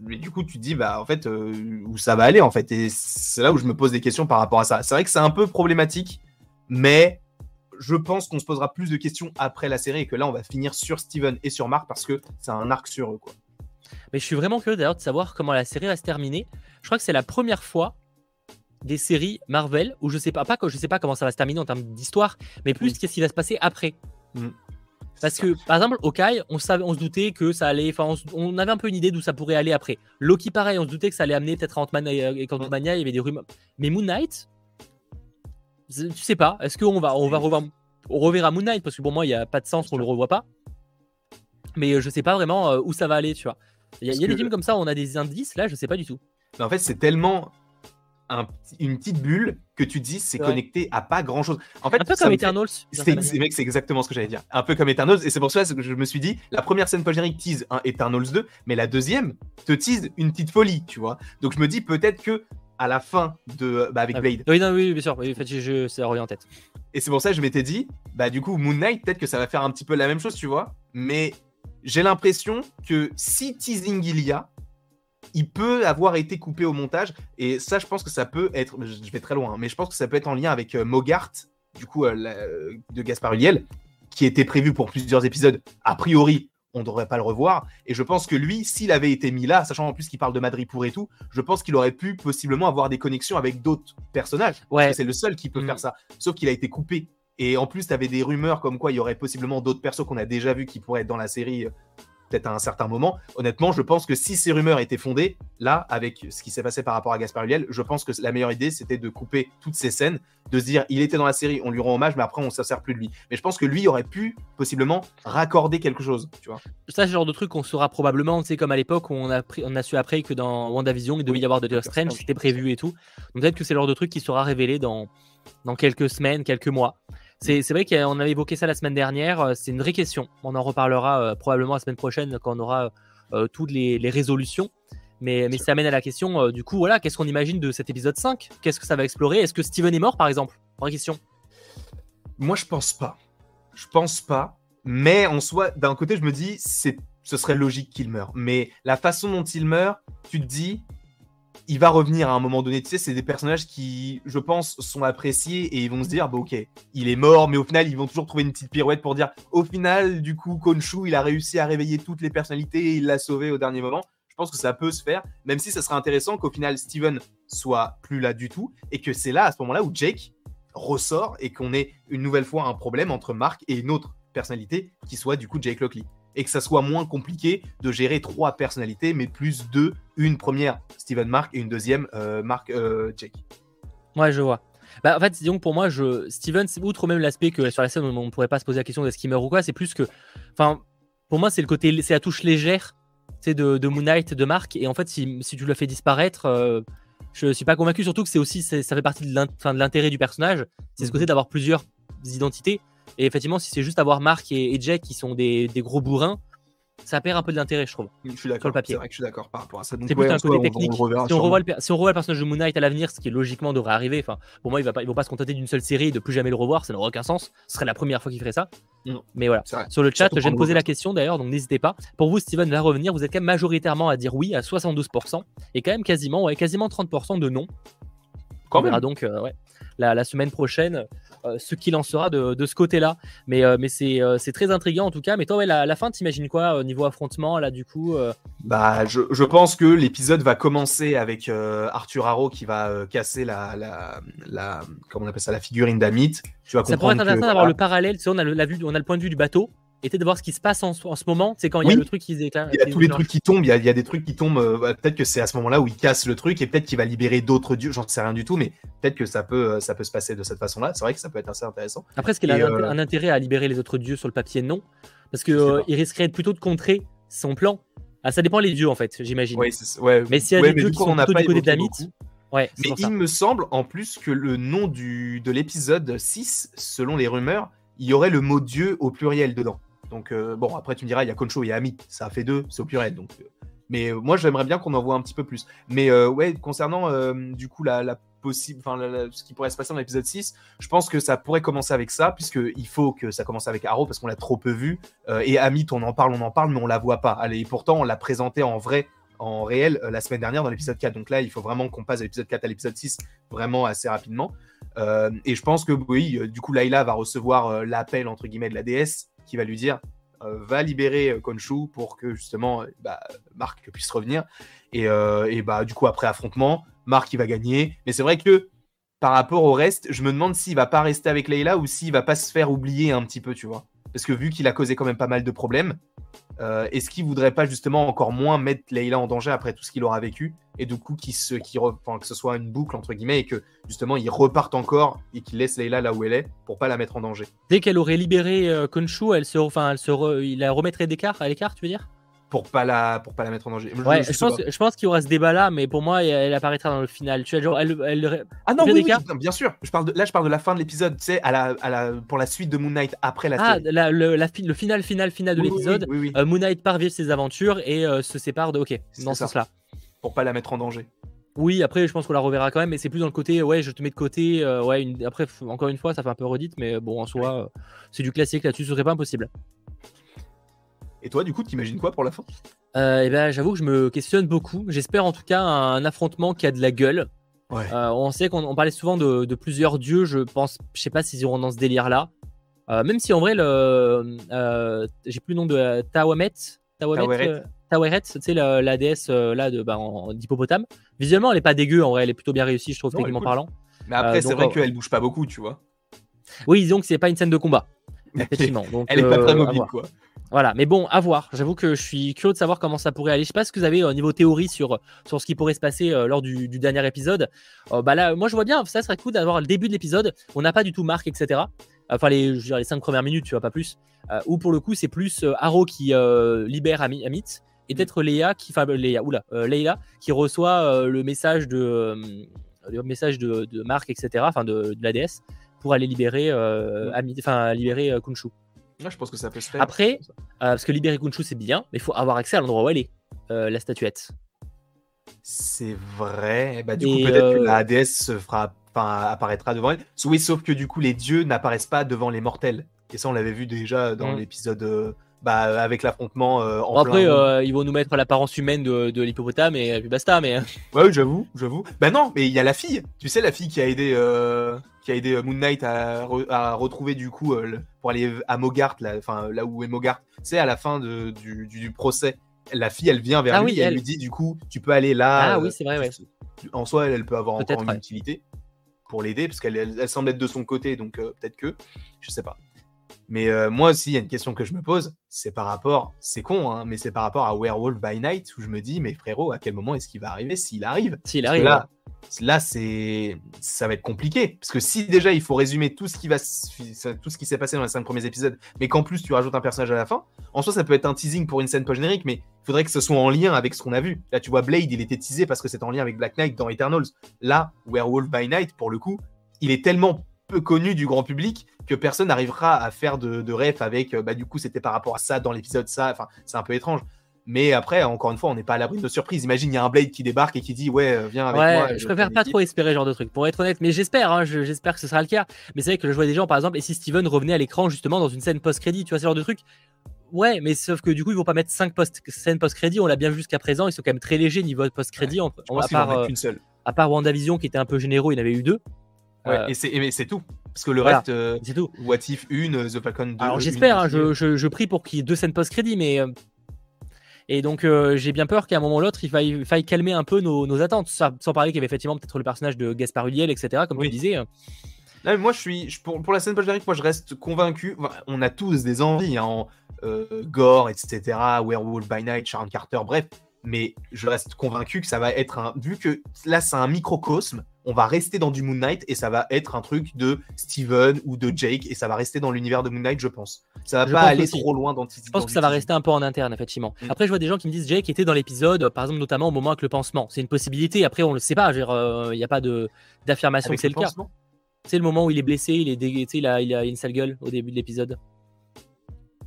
Mais du coup, tu te dis, bah, en fait, où ça va aller, en fait? Et c'est là où je me pose des questions par rapport à ça. C'est vrai que c'est un peu problématique, mais je pense qu'on se posera plus de questions après la série et que là, on va finir sur Steven et sur Mark parce que c'est un arc sur eux. Quoi. Mais je suis vraiment curieux d'ailleurs de savoir comment la série va se terminer. Je crois que c'est la première fois des séries Marvel où je sais pas, pas je sais pas comment ça va se terminer en termes d'histoire, mais plus qu'est-ce qui va se passer après. Mm. Parce que, par exemple, Hawkeye, on, savait, on se doutait que ça allait. Enfin, on, avait un peu une idée d'où ça pourrait aller après. Loki, pareil, on se doutait que ça allait amener peut-être à Ant-Man et, Quantumania, il y avait des rumeurs. Mais Moon Knight, tu sais pas. Est-ce qu'on va, on va revoir, on reverra Moon Knight parce que pour moi il n'y a pas de sens qu'on le revoit pas. Mais euh, je sais pas vraiment euh, où ça va aller, tu vois. Il y a, des films comme ça on a des indices, là je sais pas du tout. Mais en fait c'est tellement une petite bulle que tu dis c'est connecté à pas grand chose. En fait, un peu comme Eternals. C'est exactement ce que j'allais dire. Un peu comme Eternals. Et c'est pour ça que je me suis dit la première scène post-générique tease un Eternals 2, mais la deuxième te tease une petite folie, tu vois. Donc je me dis peut-être que à la fin de bah, avec ah Blade. Oui, non, oui, bien sûr. Oui, en fait, je, ça revient en tête. Et c'est pour ça que je m'étais dit, bah du coup, Moon Knight, peut-être que ça va faire un petit peu la même chose, tu vois. Mais j'ai l'impression que si teasing il y a, il peut avoir été coupé au montage. Et ça, je pense que ça peut être. Je vais très loin, hein, mais je pense que ça peut être en lien avec euh, Mogart, du coup, euh, de Gaspard Ulliel, qui était prévu pour plusieurs épisodes. A priori, on ne devrait pas le revoir. Et je pense que lui, s'il avait été mis là, sachant en plus qu'il parle de Madrid pour et tout, je pense qu'il aurait pu possiblement avoir des connexions avec d'autres personnages. Ouais. C'est le seul qui peut Mm. faire ça. Sauf qu'il a été coupé. Et en plus, tu avais des rumeurs comme quoi il y aurait possiblement d'autres persos qu'on a déjà vus qui pourraient être dans la série euh, peut-être à un certain moment. Honnêtement, je pense que si ces rumeurs étaient fondées, là, avec ce qui s'est passé par rapport à Gaspard Ulliel, je pense que la meilleure idée, c'était de couper toutes ces scènes, de se dire, il était dans la série, on lui rend hommage, mais après, on ne sert plus de lui. Mais je pense que lui aurait pu, possiblement, raccorder quelque chose, tu vois. Ça, c'est le genre de truc qu'on saura probablement, tu sais, comme à l'époque où on a, pris- on a su après que dans WandaVision, il devait y avoir Doctor Doctor Strange, Strange. c'était prévu et tout. Donc peut-être que c'est le genre de truc qui sera révélé dans, dans quelques semaines, quelques mois. C'est vrai qu'on avait évoqué ça la semaine dernière, euh, c'est une vraie question. On en reparlera euh, probablement la semaine prochaine quand on aura euh, toutes les, les résolutions. Mais, ça amène à la question, euh, du coup, voilà, qu'est-ce qu'on imagine de cet épisode 5 Qu'est-ce que ça va explorer? Est-ce que Steven est mort, par exemple? Vraie question. Moi, je pense pas. Je pense pas. Mais en soi, d'un côté, je me dis, c'est, ce serait logique qu'il meure. Mais la façon dont il meurt, tu te dis, il va revenir à un moment donné. Tu sais, c'est des personnages qui, je pense, sont appréciés et ils vont se dire, bah ok, il est mort, mais au final, ils vont toujours trouver une petite pirouette pour dire, au final, du coup, Konshu, il a réussi à réveiller toutes les personnalités et il l'a sauvé au dernier moment. Je pense que ça peut se faire, même si ça serait intéressant qu'au final, Steven soit plus là du tout et que c'est là, à ce moment-là, où Jake ressort et qu'on ait une nouvelle fois un problème entre Mark et une autre personnalité qui soit du coup Jake Lockley. Et que ça soit moins compliqué de gérer trois personnalités, mais plus deux. Une première, Steven Mark, et une deuxième, euh, Mark euh, Jake. Ouais, je vois. Bah, en fait, disons que pour moi, je... Steven, c'est- outre même l'aspect que sur la scène, on ne pourrait pas se poser la question d'est-ce qu'il meurt ou quoi, c'est plus que. Enfin, pour moi, c'est le côté, c'est la touche légère de, de Moon Knight, de Mark. Et en fait, si, si tu le fais disparaître, euh, je suis pas convaincu, surtout que c'est aussi, ça fait partie de l'intérêt du personnage. C'est ce Mhm. côté d'avoir plusieurs identités. Et effectivement, si c'est juste avoir Mark et, et Jack qui sont des, des gros bourrins, ça perd un peu de l'intérêt, je trouve. Je suis d'accord. Sur le papier. C'est vrai que je suis d'accord par rapport à ça. C'est ouais, un côté technique. On, si, on revoit le, per- si on revoit le personnage de Moon Knight à l'avenir, ce qui logiquement devrait arriver, enfin, pour moi, il va pas, ils vont pas se contenter d'une seule série et de plus jamais le revoir, ça n'aurait aucun sens. Ce serait la première fois qu'il ferait ça. Non. Mais voilà. Sur le chat, je viens de poser la question d'ailleurs, donc n'hésitez pas. Pour vous, Steven va revenir. Vous êtes quand même majoritairement à dire oui à 72% et quand même quasiment, ouais, quasiment 30% de non. Quand on verra donc euh, ouais, la, la semaine prochaine euh, ce qu'il en sera de, de ce côté-là. Mais, euh, mais c'est c'est très intriguant en tout cas. Mais toi, ouais, la, la fin, t'imagines quoi au niveau affrontement là du coup Bah, je, je pense que l'épisode va commencer avec Arthur Harrow qui va casser la, la, la, comment on appelle ça, la figurine d'Amit. Tu vas Ça pourrait être que, intéressant d'avoir voilà, le parallèle. Tu sais, on a le, la vue, on a le point de vue du bateau. Et peut-être de voir ce qui se passe en, ce- en ce moment. C'est quand il y a le truc qui se déclare. Il y a tous les trucs qui tombent, il y a, il y a des trucs qui tombent. euh, bah, peut-être que c'est à ce moment-là où il casse le truc et peut-être qu'il va libérer d'autres dieux. J'en sais rien du tout, mais peut-être que ça peut, euh, ça peut se passer de cette façon-là. C'est vrai que ça peut être assez intéressant. Après, est-ce qu'il a euh, un intérêt à libérer les autres dieux sur le papier? Non. Parce que euh, il risquerait plutôt de contrer son plan. Ah, ça dépend les dieux en fait, j'imagine. Ouais, c'est- ouais, Mais s'il y a ouais, des dieux qui sont on plutôt du côté évoqué d'Amit, beaucoup. Ouais, Mais ça. il me semble en plus que le nom du, de l'épisode 6, selon les rumeurs, il y aurait le mot Dieu au pluriel dedans. Donc, euh, bon, après, tu me diras, il y a Concho et Ami. Ça fait deux, c'est au pluriel. Donc, euh, mais euh, moi, j'aimerais bien qu'on en voit un petit peu plus. Mais ouais, concernant du coup la, possible, enfin, ce qui pourrait se passer dans l'épisode 6, je pense que ça pourrait commencer avec ça, puisqu'il faut que ça commence avec Arrow, parce qu'on l'a trop peu vu. Et Amit, on en parle, on en parle, mais on la voit pas. Allez, et pourtant, on l'a présenté en vrai en réel la semaine dernière dans l'épisode 4. Donc là, il faut vraiment qu'on passe de l'épisode 4 à l'épisode 6 vraiment assez rapidement. Et je pense que oui, du coup, Layla va recevoir l'appel entre guillemets de la déesse qui va lui dire euh, va libérer euh, Khonshu pour que justement euh, bah, Marc puisse revenir. Et, bah du coup après affrontement, Marc il va gagner. Mais c'est vrai que par rapport au reste, je me demande s'il va pas rester avec Layla ou s'il va pas se faire oublier un petit peu, tu vois. Parce que vu qu'il a causé quand même pas mal de problèmes, euh, est-ce qu'il voudrait pas justement encore moins mettre Layla en danger après tout ce qu'il aura vécu et du coup qu'il se, que ce soit une boucle entre guillemets et que justement il reparte encore et qu'il laisse Layla là où elle est pour pas la mettre en danger? Dès qu'elle aurait libéré euh, elle se, elle il la remettrait d'écart, à l'écart, tu veux dire? Pour pas la, pour pas la mettre en danger. Ouais, je, pense, pas. je pense qu'il y aura ce débat-là, mais pour moi, elle, apparaîtra dans le final. Tu vois, genre, elle, elle- Ah non, Bien oui, oui, non, bien sûr. Je parle de, là, je parle de la fin de l'épisode, tu sais, à la, à la, pour la suite de Moon Knight après la ah, série. la- le, la le final, final, final de Oui, l'épisode. Oui, Euh, Moon Knight part vivre ses aventures et euh, se sépare de. Ok, dans ce sens-là. pour pas la mettre en danger. Oui, après, je pense qu'on la reverra quand même, mais c'est plus dans le côté, ouais, je te mets de côté. euh, ouais, une- après, encore une fois, ça fait un peu redite, mais bon, en soi, c'est du classique là-dessus, ce serait pas impossible. Et toi, du coup, t'imagines quoi pour la fin? Euh, eh ben, J'avoue que je me questionne beaucoup. J'espère en tout cas un affrontement qui a de la gueule. Euh, on sait qu'on parlait souvent de, plusieurs dieux. Je pense, je sais pas s'ils iront dans ce délire-là. Euh, même si en vrai, le, j'ai plus le nom de Tawamet. Taweret, Taweret, tu sais, la, déesse là de, bah, d'hippopotame. Visuellement, elle est pas dégueu en vrai, elle est plutôt bien réussie, je trouve, techniquement parlant. Mais après, c'est vrai qu'elle bouge pas beaucoup, tu vois. Oui, disons que c'est pas une scène de combat. Effectivement. Donc, elle est pas très mobile, quoi. Voilà, mais bon, à voir. J'avoue que je suis curieux de savoir comment ça pourrait aller. Je sais pas ce que vous avez au niveau théorie sur, sur ce qui pourrait se passer euh, lors du, dernier épisode. Euh, bah là, moi je vois bien, ça serait cool d'avoir le début de l'épisode. On n'a pas du tout Marc, etc. Enfin, les, je veux dire, les cinq premières minutes, tu vois, pas plus. Euh, ou pour le coup, c'est plus Arrow qui libère Amit, et peut-être Léa qui, enfin Léa, oula, Leila qui reçoit le message de, le message de, de Marc, etc. Enfin de, la déesse pour aller libérer Amit, enfin libérer Kunshu je pense que ça peut se faire. Après, euh, parce que libérer Kunshu c'est bien, mais il faut avoir accès à l'endroit où elle est, euh, la statuette. C'est vrai. Bah, du coup, peut-être que la euh, déesse se fera, apparaîtra devant elle. Oui, sauf que du coup, les dieux n'apparaissent pas devant les mortels. Et ça, on l'avait vu déjà dans mm. l'épisode. Bah, avec l'affrontement en Après, ils vont nous mettre l'apparence humaine de, de l'hippopotame et puis basta. Mais... Ouais, j'avoue, j'avoue. Bah non, mais il y a la fille. Tu sais, la fille qui a aidé qui a aidé euh, Moon Knight à, retrouver du coup euh, pour aller à Mogart, là, enfin là où est Mogart, c'est à la fin de, du, procès. La fille, elle vient vers ah lui et elle. lui dit du coup, tu peux aller là. Ah oui, c'est vrai, ouais. En soi, elle, peut avoir encore une utilité pour l'aider parce qu'elle elle, semble être de son côté, donc euh, peut-être que, je sais pas. Mais moi aussi, il y a une question que je me pose, c'est par rapport, c'est con, hein, mais c'est par rapport à Werewolf by Night où je me dis, mais frérot, à quel moment est-ce qu'il va arriver S'il arrive? S'il arrive. Là, là c'est ça va être compliqué parce que si déjà il faut résumer tout ce qui va tout ce qui s'est passé dans les cinq premiers épisodes mais qu'en plus tu rajoutes un personnage à la fin en soi ça peut être un teasing pour une scène pas générique mais il faudrait que ce soit en lien avec ce qu'on a vu là tu vois Blade il était teasé parce que c'est en lien avec Black Knight dans Eternals là Werewolf by Night pour le coup il est tellement peu connu du grand public que personne n'arrivera à faire de, de ref avec bah du coup c'était par rapport à ça dans l'épisode ça enfin c'est un peu étrange mais après, encore une fois, on n'est pas à l'abri de surprise. Imagine, il y a un Blade qui débarque et qui dit Ouais, euh, viens avec moi. Je préfère pas trop espérer ce genre de truc, pour être honnête. Mais j'espère, hein, j'espère que ce sera le cas. Mais c'est vrai que je vois des gens, par exemple, et si Steven revenait à l'écran justement dans une scène post-crédit, tu vois, ce genre de truc. Ouais, mais sauf que du coup, ils vont pas mettre 5 post scènes post-crédit. On l'a bien vu jusqu'à présent. Ils sont quand même très légers niveau post-crédit. on, va part, qu'une seule. À part WandaVision qui était un peu généreux, il y en avait eu deux. Ouais, euh, et c'est tout. Parce que le reste, c'est tout. What If 1, The Falcon 2. Alors j'espère, hein, je, je, je, prie pour qu'il y ait deux scènes post-crédit, mais et donc, euh, j'ai bien peur qu'à un moment ou l'autre, il faille, calmer un peu nos, attentes. sans parler qu'il y avait effectivement peut-être le personnage de Gaspard Ulliel, etc., comme tu disais. moi, je suis, pour, pour la scène post moi, je reste convaincu. on a tous des envies, hein, en euh, Gore, etc., Werewolf by Night, Sharon Carter, bref. Mais je reste convaincu que ça va être un. Vu que là, c'est un microcosme, on va rester dans du Moon Knight et ça va être un truc de Steven ou de Jake et ça va rester dans l'univers de Moon Knight, je pense. Ça va pas aller trop loin dans Je pense que ça va rester un peu en interne, effectivement. Mm. Après, je vois des gens qui me disent Jake était dans l'épisode, par exemple, notamment au moment avec le pansement. C'est une possibilité. Après, on le sait pas. Il n'y euh, a pas d'affirmation que c'est le, cas. C'est le moment où il est blessé, il est dégué, il a, il a une sale gueule au début de l'épisode.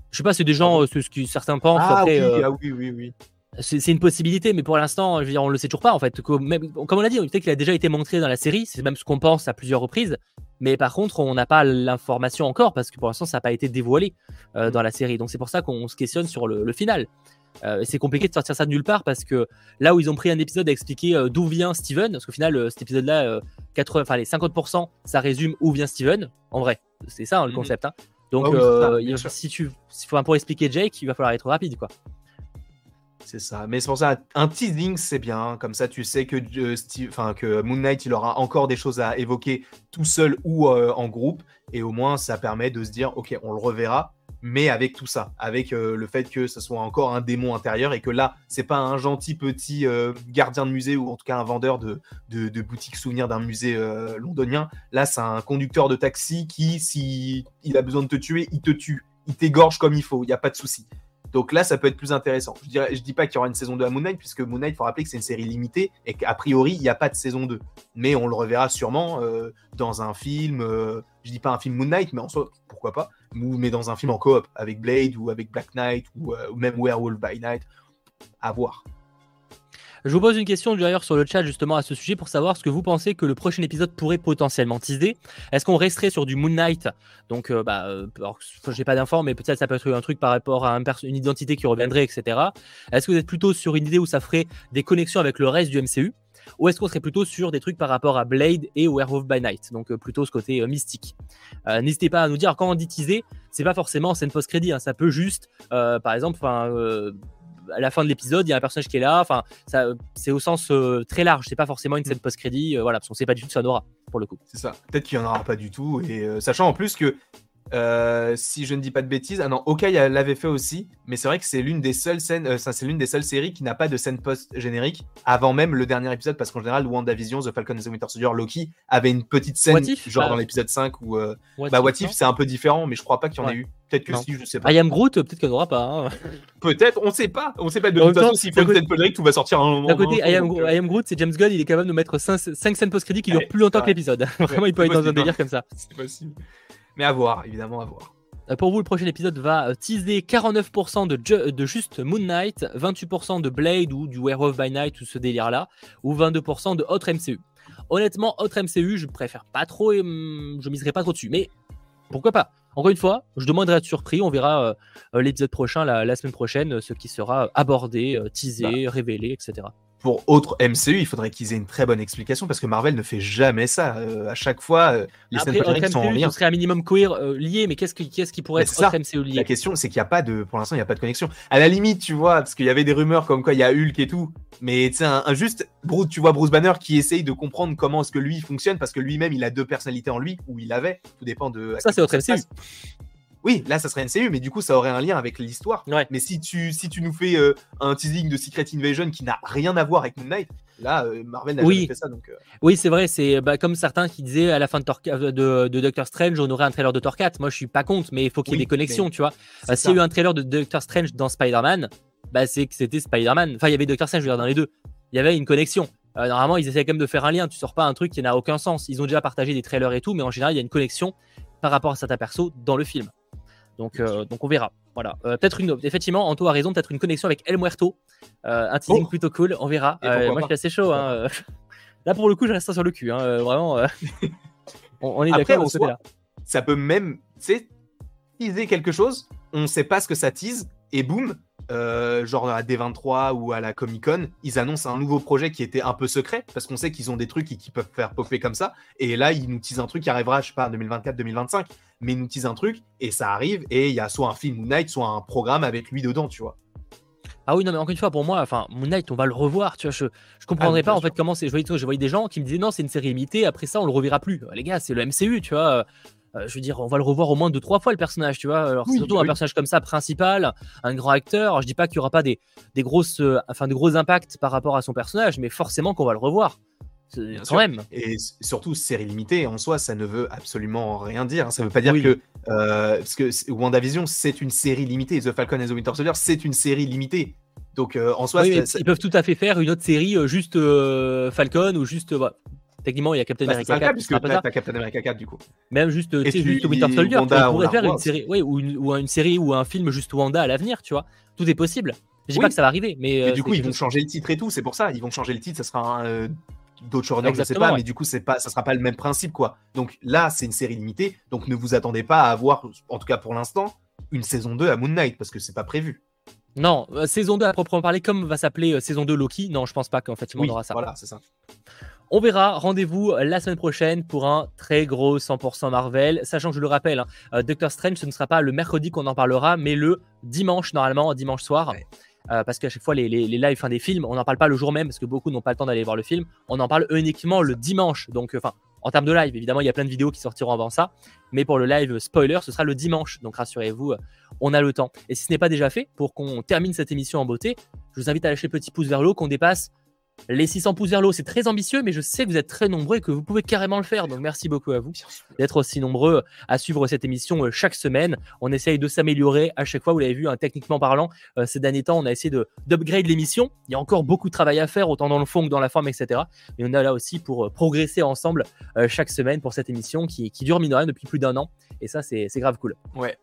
Je sais pas, c'est des gens, ah euh, ce que certains pensent. Ah, oui, euh, ah oui, oui, oui c'est une possibilité, mais pour l'instant, je veux dire, on le sait toujours pas en fait. Comme, on l'a dit, peut-être qu'il a déjà été montré dans la série, c'est même ce qu'on pense à plusieurs reprises. Mais par contre, on n'a pas l'information encore parce que pour l'instant, ça n'a pas été dévoilé euh, dans la série. Donc c'est pour ça qu'on se questionne sur le, final. Euh, c'est compliqué de sortir ça de nulle part parce que là où ils ont pris un épisode à expliquer euh, d'où vient Steven, parce qu'au final, cet épisode-là, enfin les 50%, ça résume où vient Steven. En vrai, c'est ça hein, le mhm. concept. Hein. Donc, si tu, pour expliquer Jake, il va falloir être rapide, quoi. C'est ça. Mais c'est pour ça, un teasing, c'est bien. Comme ça, tu sais que, euh, Moon Knight, il aura encore des choses à évoquer tout seul ou euh, en groupe. Et au moins, ça permet de se dire, OK, on le reverra, mais avec tout ça. Avec euh, le fait que ce soit encore un démon intérieur et que là, c'est pas un gentil petit gardien de musée ou en tout cas un vendeur de, de, de boutique souvenir d'un musée londonien. Là, c'est un conducteur de taxi qui, si il a besoin de te tuer, il te tue. Il t'égorge comme il faut. Il n'y a pas de souci. Donc là, ça peut être plus intéressant. Je ne dis pas qu'il y aura une saison 2 à Moon Knight, puisque Moon Knight, il faut rappeler que c'est une série limitée et qu'a priori, il n'y a pas de saison 2. Mais on le reverra sûrement euh, dans un film, Je euh, je dis pas un film Moon Knight, mais en soi, pourquoi pas, mais dans un film en coop, avec Blade ou avec Black Knight ou, euh, même Werewolf by Night, à voir. Je vous pose une question d'ailleurs sur le chat justement à ce sujet pour savoir ce que vous pensez que le prochain épisode pourrait potentiellement teaser. Est-ce qu'on resterait sur du Moon Knight? Donc, euh, bah, euh, j'ai pas d'infos, mais peut-être ça peut être un truc par rapport à une identité qui reviendrait, etc. Est-ce que vous êtes plutôt sur une idée où ça ferait des connexions avec le reste du MCU ou est-ce qu'on serait plutôt sur des trucs par rapport à Blade et Werewolf by Night, donc euh, plutôt ce côté mystique. N'hésitez pas à nous dire quand on dit teaser, c'est pas forcément scène post-crédit, hein. ça peut juste, par exemple, à la fin de l'épisode, il y a un personnage qui est là. Enfin, ça, c'est au sens euh, très large. C'est pas forcément une scène mm. post-crédit. Euh, voilà, parce qu'on sait pas du tout ce ça aura pour le coup. C'est ça. Peut-être qu'il y en aura pas du tout. Et euh, sachant en plus que si je ne dis pas de bêtises, ah non, Okai l'avait fait aussi, mais c'est vrai que c'est l'une des seules scènes, c'est l'une des seules séries qui n'a pas de scène post générique avant même le dernier épisode, parce qu'en général, WandaVision, The Falcon and the Winter Soldier, Loki avait une petite scène, genre bah, dans l'épisode 5 ou bah What If, c'est un peu différent, mais je crois pas qu'il y en ait eu. Peut-être que si, je sais pas. I am Groot, peut-être qu'il n'y en aura pas. Hein. peut-être, on sait pas, on sait pas. De toute façon, s'il faut peut-être générique, tout va sortir un moment. D'un côté, I am, Groot, c'est James Gunn, il est capable de mettre 5, scènes post crédit qui durent plus longtemps que l'épisode. Vraiment, il peut être dans un délire comme ça. C'est possible. Mais à voir, évidemment, à voir. Euh, pour vous, le prochain épisode va euh, teaser 49% de, de, juste Moon Knight, 28% de Blade ou du Werewolf by Night ou ce délire-là, ou 22% de autre MCU. Honnêtement, autre MCU, je préfère pas trop et hum, je miserai pas trop dessus. Mais pourquoi pas? Encore une fois, je demanderai à être surpris. On verra euh, l'épisode prochain, la, semaine prochaine, ce qui sera abordé, teasé, bah. révélé, etc pour autre MCU, il faudrait qu'ils aient une très bonne explication parce que Marvel ne fait jamais ça. Euh, à chaque fois, euh, les scènes sont en lien. Ce serait un minimum queer euh, lié, mais qu'est-ce qui, qui pourrait être autre MCU lié? La question, c'est qu'il n'y a pas de, pour l'instant, il n'y a pas de connexion. À la limite, tu vois, parce qu'il y avait des rumeurs comme quoi il y a Hulk et tout, mais tu sais, un, juste, tu vois Bruce Banner qui essaye de comprendre comment est-ce que lui fonctionne parce que lui-même, il a deux personnalités en lui ou il avait. Tout dépend de. Ça, c'est autre MCU. Oui, là, ça serait MCU, mais du coup, ça aurait un lien avec l'histoire. Mais si tu, si tu nous fais un teasing de Secret Invasion qui n'a rien à voir avec Moon Knight, Là, euh, Marvel n'a jamais fait ça. Donc, euh. Oui, c'est vrai. C'est bah, comme certains qui disaient à la fin de, euh, de, Doctor Strange, on aurait un trailer de Thor 4. Moi, je suis pas contre, mais il faut qu'il y ait des connexions, tu vois. S'il y a eu un trailer de Doctor Strange dans Spider-Man, bah, c'est que c'était Spider-Man. Enfin, il y avait Doctor Strange, je veux dire, dans les deux. Il y avait une connexion. normalement, ils essaient quand même de faire un lien. Tu sors pas un truc qui n'a aucun sens. Ils ont déjà partagé des trailers et tout, mais en général, il y a une connexion par rapport à certains perso dans le film. Donc, donc on verra. Voilà. peut-être une. Effectivement, Anto a raison. Peut-être une connexion avec El Muerto. Euh, un teasing oh. plutôt cool, on verra. Euh, moi, je suis assez chaud. Hein. Là, pour le coup, je reste sur le cul. Hein. Euh, vraiment, on, est d'accord. Ça peut même, tu teaser quelque chose. On ne sait pas ce que ça tease. Et boum, genre à D23 ou à la Comic Con, ils annoncent un nouveau projet qui était un peu secret parce qu'on sait qu'ils ont des trucs qui, peuvent faire popper comme ça. Et là, ils nous teasent un truc qui arrivera, je sais pas, en 2024-2025, mais ils nous teasent un truc et ça arrive et il y a soit un film ou Night, soit un programme avec lui dedans, tu vois. Ah oui, non, mais encore une fois, pour moi, enfin, Moon Knight, on va le revoir. Tu vois, je, je comprendrais ah, pas en fait comment c'est. Je voyais, je voyais des gens qui me disaient non, c'est une série limitée. Après ça, on le reverra plus. Les gars, c'est le MCU, tu vois. Euh, je veux dire, on va le revoir au moins deux trois fois le personnage, tu vois. Alors surtout un personnage comme ça principal, un grand acteur. Alors, je dis pas qu'il y aura pas des, des grosses, euh, enfin, de gros impacts par rapport à son personnage, mais forcément qu'on va le revoir. Quand même. Et surtout, série limitée en soi, ça ne veut absolument rien dire. Ça ne veut pas dire que. Euh, parce que WandaVision, c'est une série limitée. The Falcon and the Winter Soldier, c'est une série limitée. Donc euh, en soi, ils peuvent tout à fait faire une autre série juste euh, Falcon ou juste. Techniquement, il y a Captain bah, America 4. Puisque t'as Captain America 4 du coup. Même juste, juste Winter Soldier. on pourrait faire une série, oui, ou, une, ou une série ou un film juste Wanda à l'avenir, tu vois. Tout est possible. Je dis pas que ça va arriver, mais. du coup, ils vont changer le titre et tout. C'est pour ça, ils vont changer le titre. Ça sera un d'autres showrunners, je sais pas, mais du coup, c'est pas, ça sera pas le même principe, quoi. Donc là, c'est une série limitée, donc ne vous attendez pas à avoir, en tout cas pour l'instant, une saison 2 à Moon Knight, parce que c'est pas prévu. Non, euh, saison 2 à proprement parler, comme va s'appeler euh, saison 2 Loki. Non, je pense pas qu'en fait, on aura ça. Voilà, c'est ça. On verra, rendez-vous euh, la semaine prochaine pour un très gros 100% Marvel. Sachant que je le rappelle, hein, Doctor Strange, ce ne sera pas le mercredi qu'on en parlera, mais le dimanche, normalement, dimanche soir. parce qu'à chaque fois, les, les, lives fin des films, on n'en parle pas le jour même parce que beaucoup n'ont pas le temps d'aller voir le film. On en parle uniquement le dimanche. Donc, enfin, en termes de live, évidemment, il y a plein de vidéos qui sortiront avant ça. Mais pour le live spoiler, ce sera le dimanche. Donc rassurez-vous, on a le temps. Et si ce n'est pas déjà fait, pour qu'on termine cette émission en beauté, je vous invite à lâcher le petit pouce vers le haut, qu'on dépasse les 600 pouces vers l'eau, c'est très ambitieux, mais je sais que vous êtes très nombreux et que vous pouvez carrément le faire. Donc merci beaucoup à vous d'être aussi nombreux à suivre cette émission euh, chaque semaine. On essaye de s'améliorer à chaque fois. Vous l'avez vu, hein, techniquement parlant, euh, ces derniers temps, on a essayé d'upgrade l'émission. Il y a encore beaucoup de travail à faire, autant dans le fond que dans la forme, etc. Mais on est là aussi pour euh, progresser ensemble chaque semaine pour cette émission qui, qui dure mine depuis plus d'un an. Et ça, c'est grave cool. Ouais,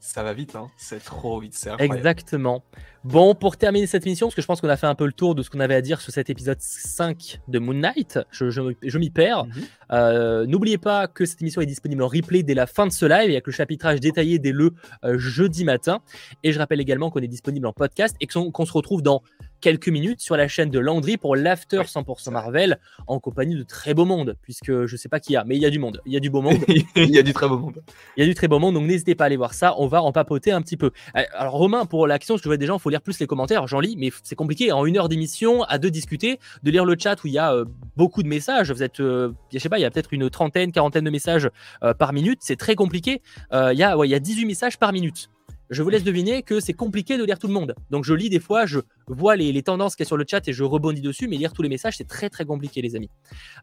Ça va vite, hein. c'est trop vite, c'est incroyable. Exactement. Bon, pour terminer cette émission, parce que je pense qu'on a fait un peu le tour de ce qu'on avait à dire sur cet épisode 5 de Moon Knight, je, je, m'y perds. Mhm. Euh, n'oubliez pas que cette émission est disponible en replay dès la fin de ce live, avec le chapitrage détaillé dès le euh, jeudi matin. Et je rappelle également qu'on est disponible en podcast et qu'on se retrouve dans quelques minutes sur la chaîne de Landry pour l'After 100% Marvel en compagnie de très beau monde, puisque je sais pas qui y a, mais il y a du monde, il y a du beau monde. il y a du très beau monde. Il y a du très beau monde, donc n'hésitez pas à aller voir ça, on va en papoter un petit peu. Euh, alors Romain, pour l'action, je vois des gens, il faut lire plus les commentaires, j'en lis, mais c'est compliqué en une heure d'émission, à deux discuter, de lire le chat où il y a euh, beaucoup de messages, vous êtes, euh, je sais pas, il y a peut-être une trentaine, quarantaine de messages par minute, c'est très compliqué, il y, a, ouais, il y a 18 messages par minute je vous laisse deviner que c'est compliqué de lire tout le monde. Donc je lis des fois, je vois les, tendances qu'il y a sur le chat et je rebondis dessus, mais lire tous les messages, c'est très très compliqué, les amis.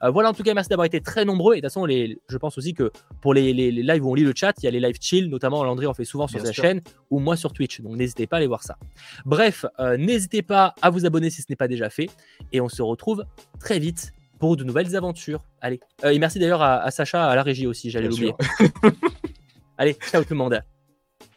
Euh, voilà, en tout cas, merci d'avoir été très nombreux. Et de toute façon, les, je pense aussi que pour les, lives où on lit le chat, il y a les lives chill, notamment Landry en fait souvent sur sa chaîne ou moi sur Twitch. Donc n'hésitez pas à aller voir ça. Bref, euh, n'hésitez pas à vous abonner si ce n'est pas déjà fait. Et on se retrouve très vite pour de nouvelles aventures. Allez. Euh, et merci d'ailleurs à, à, Sacha à la régie aussi, j'allais l'oublier. Allez, ciao tout le monde.